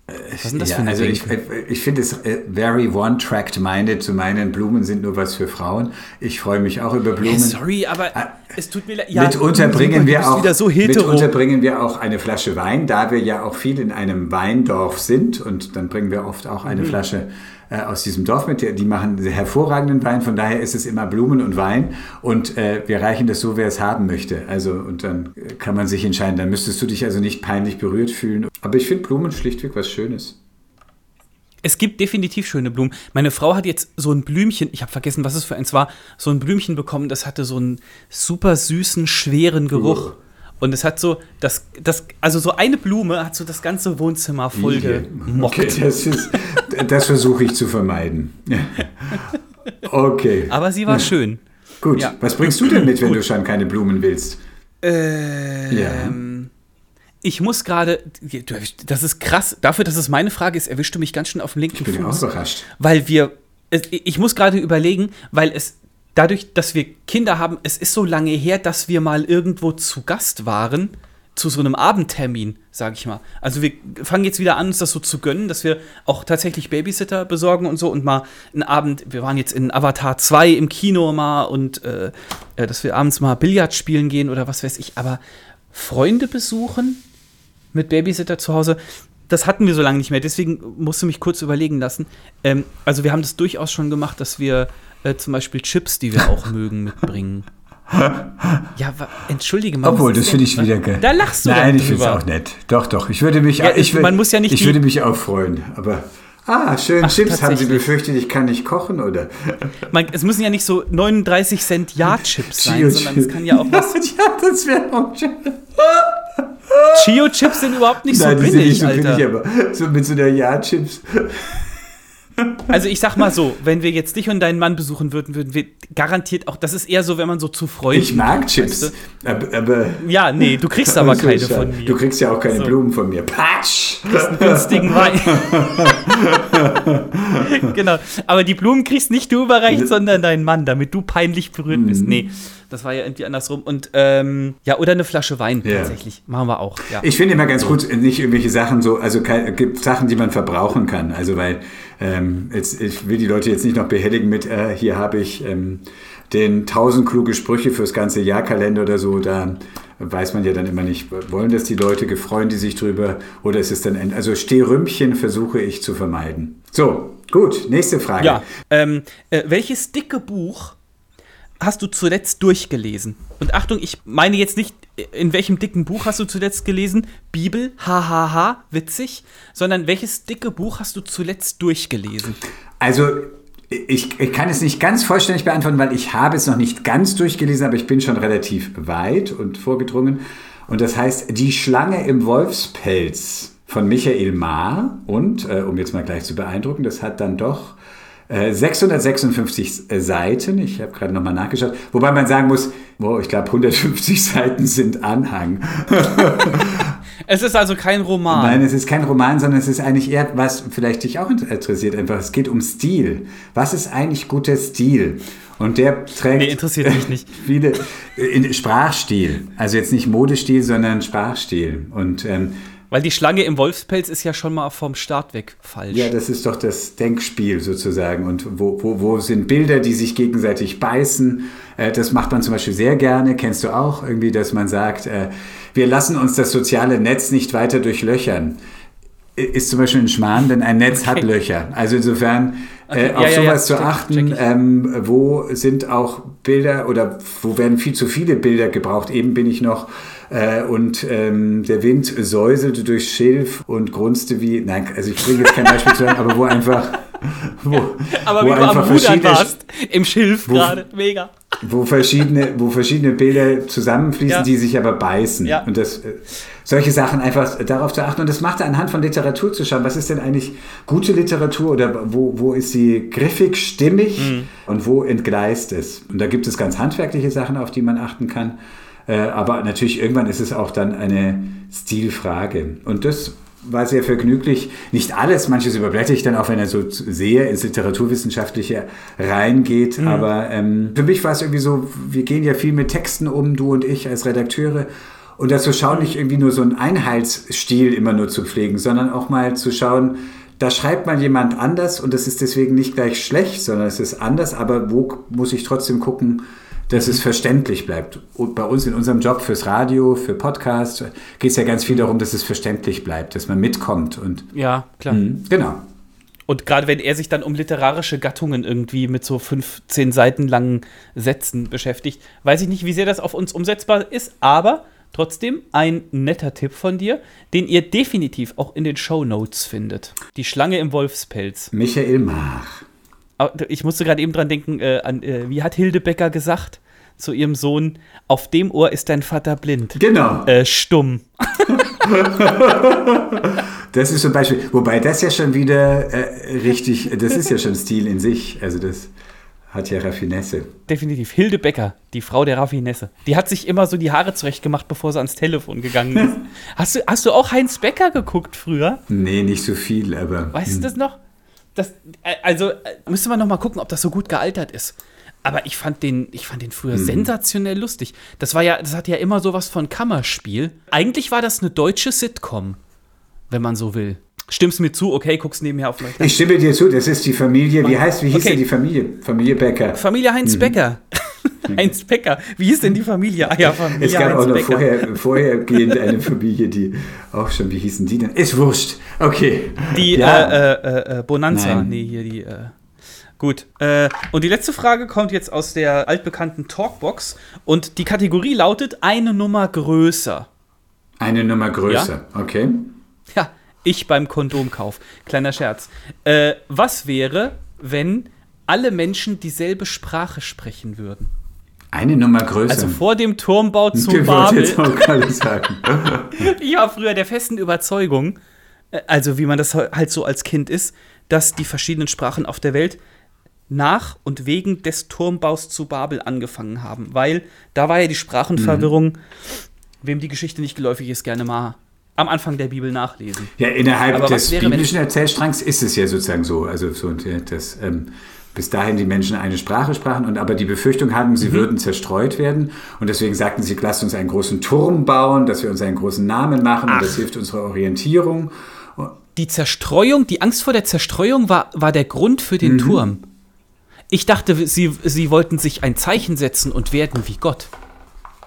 Was ist denn das ja, für eine also ich, ich finde es äh, very one-tracked-minded zu meinen, Blumen sind nur was für Frauen. Ich freue mich auch über Blumen. Yeah, sorry, aber ah, es tut mir leid. Ja, mitunter bringen wir auch, so mitunter bringen wir auch eine Flasche Wein, da wir ja auch viel in einem Weindorf sind und dann bringen wir oft auch eine mhm. Flasche äh, aus diesem Dorf mit. Die machen hervorragenden Wein, von daher ist es immer Blumen und Wein und äh, wir reichen das so, wer es haben möchte. Also und dann kann man sich entscheiden. Dann müsstest du dich also nicht peinlich berührt fühlen. Aber ich finde Blumen schlichtweg was Schönes. Es gibt definitiv schöne Blumen. Meine Frau hat jetzt so ein Blümchen, ich habe vergessen, was es für eins war, so ein Blümchen bekommen, das hatte so einen super süßen, schweren Geruch. Uh. Und es hat so, das, das, also so eine Blume hat so das ganze Wohnzimmer voll gemockt. Okay, das, das versuche ich zu vermeiden. Okay. Aber sie war schön. Gut, ja. was bringst du denn mit, wenn Gut. du schon keine Blumen willst? Ähm, ja. Ich muss gerade, das ist krass, dafür, dass es meine Frage ist, erwischst du mich ganz schön auf dem linken Fuß. Ich bin Fuß, auch überrascht. Weil wir, ich muss gerade überlegen, weil es dadurch, dass wir Kinder haben, es ist so lange her, dass wir mal irgendwo zu Gast waren, zu so einem Abendtermin, sag ich mal. Also wir fangen jetzt wieder an, uns das so zu gönnen, dass wir auch tatsächlich Babysitter besorgen und so und mal einen Abend, wir waren jetzt in Avatar 2 im Kino mal und äh, äh, dass wir abends mal Billard spielen gehen oder was weiß ich, aber Freunde besuchen mit Babysitter zu Hause, das hatten wir so lange nicht mehr. Deswegen musste mich kurz überlegen lassen. Ähm, also wir haben das durchaus schon gemacht, dass wir äh, zum Beispiel Chips, die wir auch mögen, mitbringen. Ja, entschuldige mal. Obwohl, das finde ich wieder geil. Da lachst du Nein, ich finde es auch nett. Doch, doch. Ich würde mich, ja, ich, man muss ja nicht ich würde mich auch freuen. Aber ah, schön Ach, Chips. Haben Sie befürchtet, ich kann nicht kochen oder? Man, es müssen ja nicht so 39 Cent Ja-Chips sein, sondern es kann ja auch was. ja, das wäre auch schön. Chio-Chips sind überhaupt nicht Nein, so billig, sind nicht so Alter. billig, aber so mit so einer Ja-Chips. Also ich sag mal so, wenn wir jetzt dich und deinen Mann besuchen würden, würden wir garantiert auch, das ist eher so, wenn man so zu Freunden Ich mag Chips, weißt du? aber, aber, Ja, nee, du kriegst aber keine von mir. Du kriegst ja auch keine so. Blumen von mir. Patsch! Du kriegst einen günstigen Wein. genau, aber die Blumen kriegst nicht du überreicht, sondern dein Mann, damit du peinlich berührt bist. Mhm. Nee. Das war ja irgendwie andersrum. Und ähm, ja, oder eine Flasche Wein ja. tatsächlich. Machen wir auch. Ja. Ich finde immer ganz gut, nicht irgendwelche Sachen so, also gibt Sachen, die man verbrauchen kann. Also weil ähm, jetzt, ich will die Leute jetzt nicht noch behelligen mit, äh, hier habe ich ähm, den 1000 kluge Sprüche fürs ganze Jahr Kalender oder so. Da weiß man ja dann immer nicht, wollen das die Leute, gefreuen die sich drüber oder ist es dann, ein, also Stehrümpchen versuche ich zu vermeiden. So, gut, nächste Frage. Ja, ähm, äh, welches dicke Buch hast du zuletzt durchgelesen? Und Achtung, ich meine jetzt nicht, in welchem dicken Buch hast du zuletzt gelesen? Bibel, hahaha, witzig, sondern welches dicke Buch hast du zuletzt durchgelesen? Also, ich, ich, kann es nicht ganz vollständig beantworten, weil ich habe es noch nicht ganz durchgelesen, aber ich bin schon relativ weit und vorgedrungen. Und das heißt Die Schlange im Wolfspelz von Michael Maar. Und, äh, um jetzt mal gleich zu beeindrucken, das hat dann doch 656 äh, Seiten, ich habe gerade nochmal nachgeschaut, wobei man sagen muss, oh, ich glaube 150 Seiten sind Anhang. es ist also kein Roman. Nein, es ist kein Roman, sondern es ist eigentlich eher, was vielleicht dich auch interessiert, einfach, es geht um Stil. Was ist eigentlich guter Stil? Und der trägt nee, interessiert mich nicht. viele in Sprachstil. Also jetzt nicht Modestil, sondern Sprachstil. Und ähm, weil die Schlange im Wolfspelz ist ja schon mal vom Start weg falsch. Ja, das ist doch das Denkspiel sozusagen. Und wo, wo, wo sind Bilder, die sich gegenseitig beißen? Äh, das macht man zum Beispiel sehr gerne. Kennst du auch irgendwie, dass man sagt, äh, wir lassen uns das soziale Netz nicht weiter durchlöchern ist zum Beispiel ein Schmarrn, denn ein Netz okay. hat Löcher. Also insofern äh, okay. auf ja, sowas ja, ja. zu achten, ähm, wo sind auch Bilder oder wo werden viel zu viele Bilder gebraucht. Eben bin ich noch äh, und ähm, der Wind säuselte durch Schilf und grunzte wie, nein, also ich bringe jetzt kein Beispiel zu sagen, aber wo einfach wo, aber wo wie du am Rudern warst, im Schilf gerade, mega. Wo verschiedene, wo verschiedene Bilder zusammenfließen, ja. die sich aber beißen. Ja. Und das, äh, solche Sachen einfach darauf zu achten. Und das macht er anhand von Literatur zu schauen. Was ist denn eigentlich gute Literatur oder wo, wo ist sie griffig, stimmig mhm. und wo entgleist es? Und da gibt es ganz handwerkliche Sachen, auf die man achten kann. Äh, aber natürlich irgendwann ist es auch dann eine Stilfrage. Und das war sehr vergnüglich. Nicht alles, manches überblätter ich dann auch, wenn er so sehr ins Literaturwissenschaftliche reingeht. Mhm. Aber ähm, für mich war es irgendwie so, wir gehen ja viel mit Texten um, du und ich als Redakteure. Und dazu schauen nicht irgendwie nur so einen Einheitsstil immer nur zu pflegen, sondern auch mal zu schauen, da schreibt mal jemand anders und das ist deswegen nicht gleich schlecht, sondern es ist anders, aber wo muss ich trotzdem gucken, dass es verständlich bleibt. Und bei uns in unserem Job fürs Radio, für Podcast geht es ja ganz viel darum, dass es verständlich bleibt, dass man mitkommt. Und, ja, klar. Mh, genau. Und gerade wenn er sich dann um literarische Gattungen irgendwie mit so 15 Seiten langen Sätzen beschäftigt, weiß ich nicht, wie sehr das auf uns umsetzbar ist, aber trotzdem ein netter Tipp von dir, den ihr definitiv auch in den Show Notes findet. Die Schlange im Wolfspelz. Michael Mach. Ich musste gerade eben dran denken, äh, an, äh, wie hat Hilde Becker gesagt? Zu ihrem Sohn, auf dem Ohr ist dein Vater blind. Genau. Äh, stumm. das ist zum Beispiel, wobei das ja schon wieder äh, richtig, das ist ja schon Stil in sich. Also das hat ja Raffinesse. Definitiv. Hilde Becker, die Frau der Raffinesse. Die hat sich immer so die Haare zurechtgemacht, bevor sie ans Telefon gegangen ist. hast, du, hast du auch Heinz Becker geguckt früher? Nee, nicht so viel, aber. Weißt du hm. das noch? Das, äh, also äh, müsste man noch mal gucken, ob das so gut gealtert ist. Aber ich fand den, ich fand den früher mhm. sensationell lustig. Das war ja, das hat ja immer sowas von Kammerspiel. Eigentlich war das eine deutsche Sitcom, wenn man so will. Stimmst du mir zu? Okay, guckst nebenher auf Leute. Ich stimme dir zu, das ist die Familie, wie heißt, wie hieß okay. denn die Familie? Familie Becker. Familie Heinz mhm. Becker. Heinz Becker. Wie hieß denn die Familie? Ah ja, Familie Es gab Heinz auch noch vorher, vorhergehend eine Familie, die auch schon, wie hießen die denn? Ist wurscht. Okay. Die ja. äh, äh, äh Bonanza. Nein. Nee, hier die. Äh Gut. Äh, und die letzte Frage kommt jetzt aus der altbekannten Talkbox. Und die Kategorie lautet eine Nummer größer. Eine Nummer größer, ja? okay. Ja, ich beim Kondomkauf. Kleiner Scherz. Äh, was wäre, wenn alle Menschen dieselbe Sprache sprechen würden? Eine Nummer größer. Also vor dem Turmbau zu Babel. Jetzt auch sagen. ich war früher der festen Überzeugung, äh, also wie man das halt so als Kind ist, dass die verschiedenen Sprachen auf der Welt nach und wegen des Turmbaus zu Babel angefangen haben. Weil da war ja die Sprachenverwirrung, mhm. wem die Geschichte nicht geläufig ist, gerne mal am Anfang der Bibel nachlesen. Ja, innerhalb Aber des wäre, biblischen Erzählstrangs ist es ja sozusagen so. Also so das, ähm, bis dahin die Menschen eine Sprache sprachen und aber die Befürchtung hatten, sie mhm. würden zerstreut werden. Und deswegen sagten sie, lasst uns einen großen Turm bauen, dass wir uns einen großen Namen machen Ach. und das hilft unserer Orientierung. Die Zerstreuung, die Angst vor der Zerstreuung war, war der Grund für den mhm. Turm. Ich dachte, sie, sie wollten sich ein Zeichen setzen und werden wie Gott.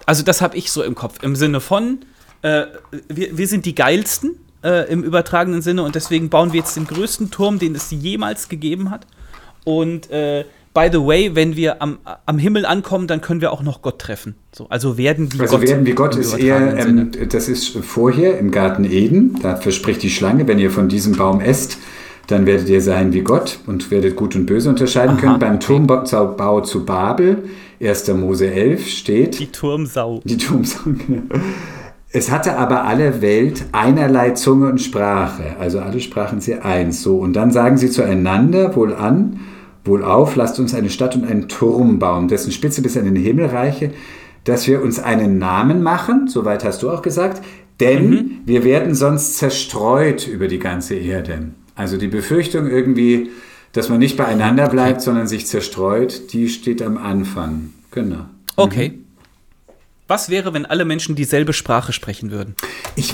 Also das habe ich so im Kopf. Im Sinne von, äh, wir, wir sind die geilsten äh, im übertragenen Sinne und deswegen bauen wir jetzt den größten Turm, den es jemals gegeben hat. Und äh, by the way, wenn wir am, am Himmel ankommen, dann können wir auch noch Gott treffen. So, also werden wie also Gott. Also werden wie Gott ist eher, ähm, das ist vorher im Garten Eden, da verspricht die Schlange, wenn ihr von diesem Baum esst, dann werdet ihr sein wie Gott und werdet Gut und Böse unterscheiden Aha, können. Beim okay. Turmbau zu Babel, 1. Mose 11, steht. Die Turmsau. Die Turmsau, genau. Es hatte aber alle Welt einerlei Zunge und Sprache, also alle sprachen sie eins. So, und dann sagen sie zueinander wohl an, wohl auf, lasst uns eine Stadt und einen Turm bauen, dessen Spitze bis an den Himmel reiche, dass wir uns einen Namen machen, soweit hast du auch gesagt, denn mhm. wir werden sonst zerstreut über die ganze Erde. Also die Befürchtung irgendwie, dass man nicht beieinander bleibt, sondern sich zerstreut, die steht am Anfang. Genau. Okay. Mhm. Was wäre, wenn alle Menschen dieselbe Sprache sprechen würden? Ich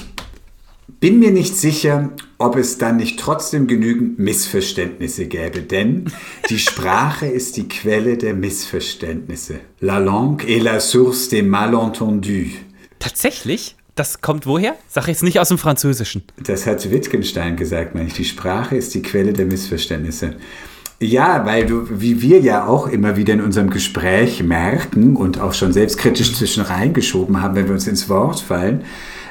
bin mir nicht sicher, ob es dann nicht trotzdem genügend Missverständnisse gäbe, denn die Sprache ist die Quelle der Missverständnisse. La langue est la source des malentendus. Tatsächlich? Das kommt woher? Sag jetzt nicht aus dem Französischen. Das hat Wittgenstein gesagt, meine ich. Die Sprache ist die Quelle der Missverständnisse. Ja, weil du, wie wir ja auch immer wieder in unserem Gespräch merken und auch schon selbstkritisch zwischen reingeschoben haben, wenn wir uns ins Wort fallen,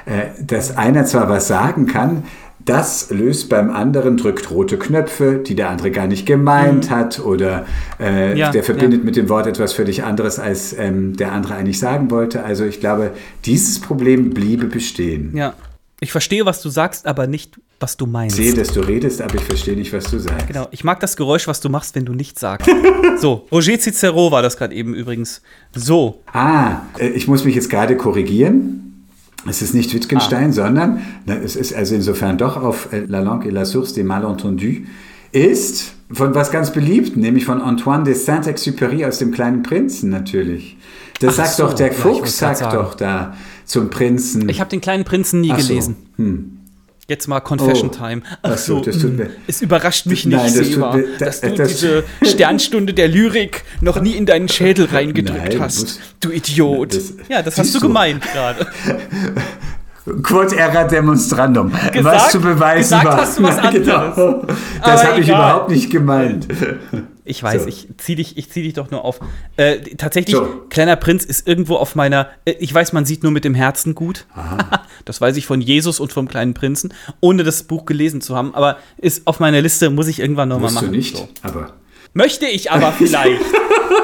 äh, dass einer zwar was sagen kann, das löst beim anderen, drückt rote Knöpfe, die der andere gar nicht gemeint mhm. hat oder äh, ja, der verbindet ja. mit dem Wort etwas völlig anderes, als ähm, der andere eigentlich sagen wollte. Also ich glaube, dieses Problem bliebe bestehen. Ja, ich verstehe, was du sagst, aber nicht, was du meinst. Ich sehe, dass du redest, aber ich verstehe nicht, was du sagst. Genau, ich mag das Geräusch, was du machst, wenn du nichts sagst. so, Roger Cicero war das gerade eben übrigens. So. Ah, äh, ich muss mich jetzt gerade korrigieren. Es ist nicht Wittgenstein, ah. sondern es ist also insofern doch auf äh, La langue et la source des malentendus, ist von was ganz beliebt, nämlich von Antoine de Saint-Exupéry aus dem Kleinen Prinzen natürlich. Das Ach sagt so, doch der Fuchs, sagt doch da zum Prinzen. Ich habe den Kleinen Prinzen nie Ach gelesen. So. Hm. Jetzt mal Confession oh. Time. Ach, so, das tut mir. Es überrascht mich nicht, Nein, das Seba, mir, da, dass du das diese Sternstunde der Lyrik noch nie in deinen Schädel reingedrückt Nein, hast. Du Idiot. Das, ja, das hast du gemeint gerade. Quod era demonstrandum. Gesagt, was zu beweisen gesagt war. Hast du was anderes. Genau. Das habe ich überhaupt nicht gemeint. Ich weiß, so. ich zieh dich, ich zieh dich doch nur auf. Äh, tatsächlich, so. Kleiner Prinz ist irgendwo auf meiner. Äh, ich weiß, man sieht nur mit dem Herzen gut. das weiß ich von Jesus und vom kleinen Prinzen, ohne das Buch gelesen zu haben. Aber ist auf meiner Liste, muss ich irgendwann nochmal machen. Du nicht, so. aber. Möchte ich aber vielleicht.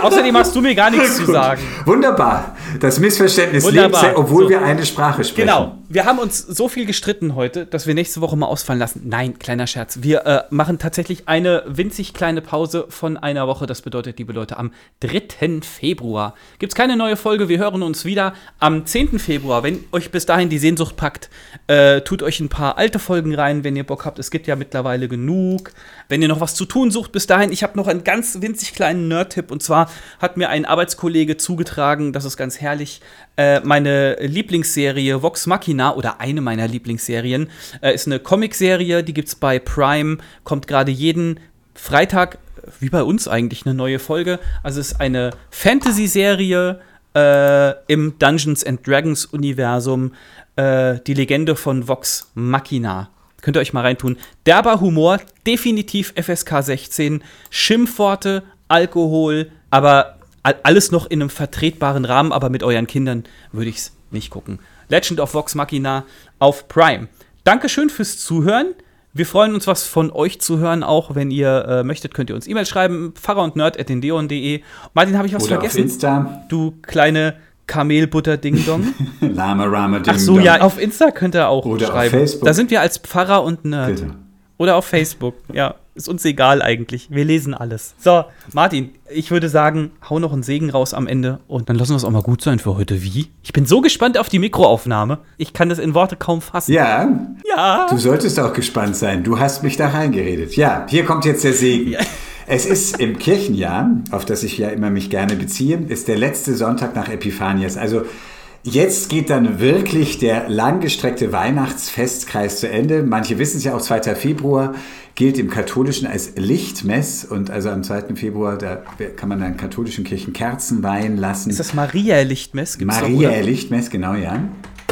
Außerdem hast du mir gar nichts zu sagen. Wunderbar. Das Missverständnis Wunderbar. lebt, obwohl so. wir eine Sprache sprechen. Genau. Wir haben uns so viel gestritten heute, dass wir nächste Woche mal ausfallen lassen. Nein, kleiner Scherz. Wir äh, machen tatsächlich eine winzig kleine Pause von einer Woche. Das bedeutet, liebe Leute, am 3. Februar gibt es keine neue Folge. Wir hören uns wieder am 10. Februar. Wenn euch bis dahin die Sehnsucht packt, äh, tut euch ein paar alte Folgen rein, wenn ihr Bock habt. Es gibt ja mittlerweile genug. Wenn ihr noch was zu tun sucht bis dahin, ich habe noch einen ganz winzig kleinen Nerd-Tipp. Und zwar hat mir ein Arbeitskollege zugetragen, das ist ganz herrlich, äh, meine Lieblingsserie Vox Machina oder eine meiner Lieblingsserien äh, ist eine Comicserie, die gibt es bei Prime, kommt gerade jeden Freitag, wie bei uns eigentlich, eine neue Folge. Also es ist eine Fantasy-Serie äh, im Dungeons and Dragons Universum, äh, die Legende von Vox Machina. Könnt ihr euch mal reintun. Derber Humor, definitiv FSK 16, Schimpfworte, Alkohol, aber alles noch in einem vertretbaren Rahmen, aber mit euren Kindern würde ich es nicht gucken. Legend of Vox Machina auf Prime. Dankeschön fürs Zuhören. Wir freuen uns, was von euch zu hören. Auch wenn ihr äh, möchtet, könnt ihr uns E-Mail schreiben. Pfarrer und Nerd at Martin, habe ich was Oder vergessen? Auf Insta. Du kleine Kamelbutter Ding Dong. Lama Rama Ding Ach so, ja, auf Insta könnt ihr auch Oder schreiben. auf Facebook. Da sind wir als Pfarrer und Nerd. Bitte. Oder auf Facebook. Ja, ist uns egal eigentlich. Wir lesen alles. So, Martin, ich würde sagen, hau noch einen Segen raus am Ende und dann lassen wir es auch mal gut sein für heute. Wie? Ich bin so gespannt auf die Mikroaufnahme. Ich kann das in Worte kaum fassen. Ja, Ja. du solltest auch gespannt sein. Du hast mich da reingeredet. Ja, hier kommt jetzt der Segen. Es ist im Kirchenjahr, auf das ich ja immer mich gerne beziehe, ist der letzte Sonntag nach Epiphanias. Also Jetzt geht dann wirklich der langgestreckte Weihnachtsfestkreis zu Ende. Manche wissen es ja auch, 2. Februar gilt im Katholischen als Lichtmess und also am 2. Februar, da kann man dann katholischen Kirchen Kerzen weihen lassen. Ist das Maria Lichtmess? Gibt's Maria doch, oder? Lichtmess, genau, ja.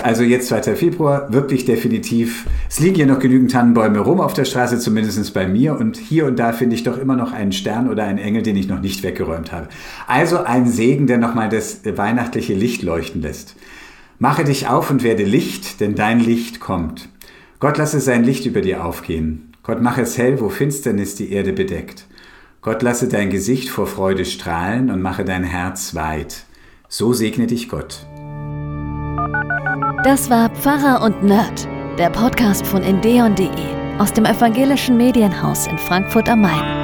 Also jetzt 2. Februar, wirklich definitiv. Es liegen hier noch genügend Tannenbäume rum auf der Straße, zumindest bei mir. Und hier und da finde ich doch immer noch einen Stern oder einen Engel, den ich noch nicht weggeräumt habe. Also ein Segen, der nochmal das weihnachtliche Licht leuchten lässt. Mache dich auf und werde Licht, denn dein Licht kommt. Gott lasse sein Licht über dir aufgehen. Gott mache es hell, wo Finsternis die Erde bedeckt. Gott lasse dein Gesicht vor Freude strahlen und mache dein Herz weit. So segne dich Gott. Das war Pfarrer und Nerd, der Podcast von endeon.de aus dem evangelischen Medienhaus in Frankfurt am Main.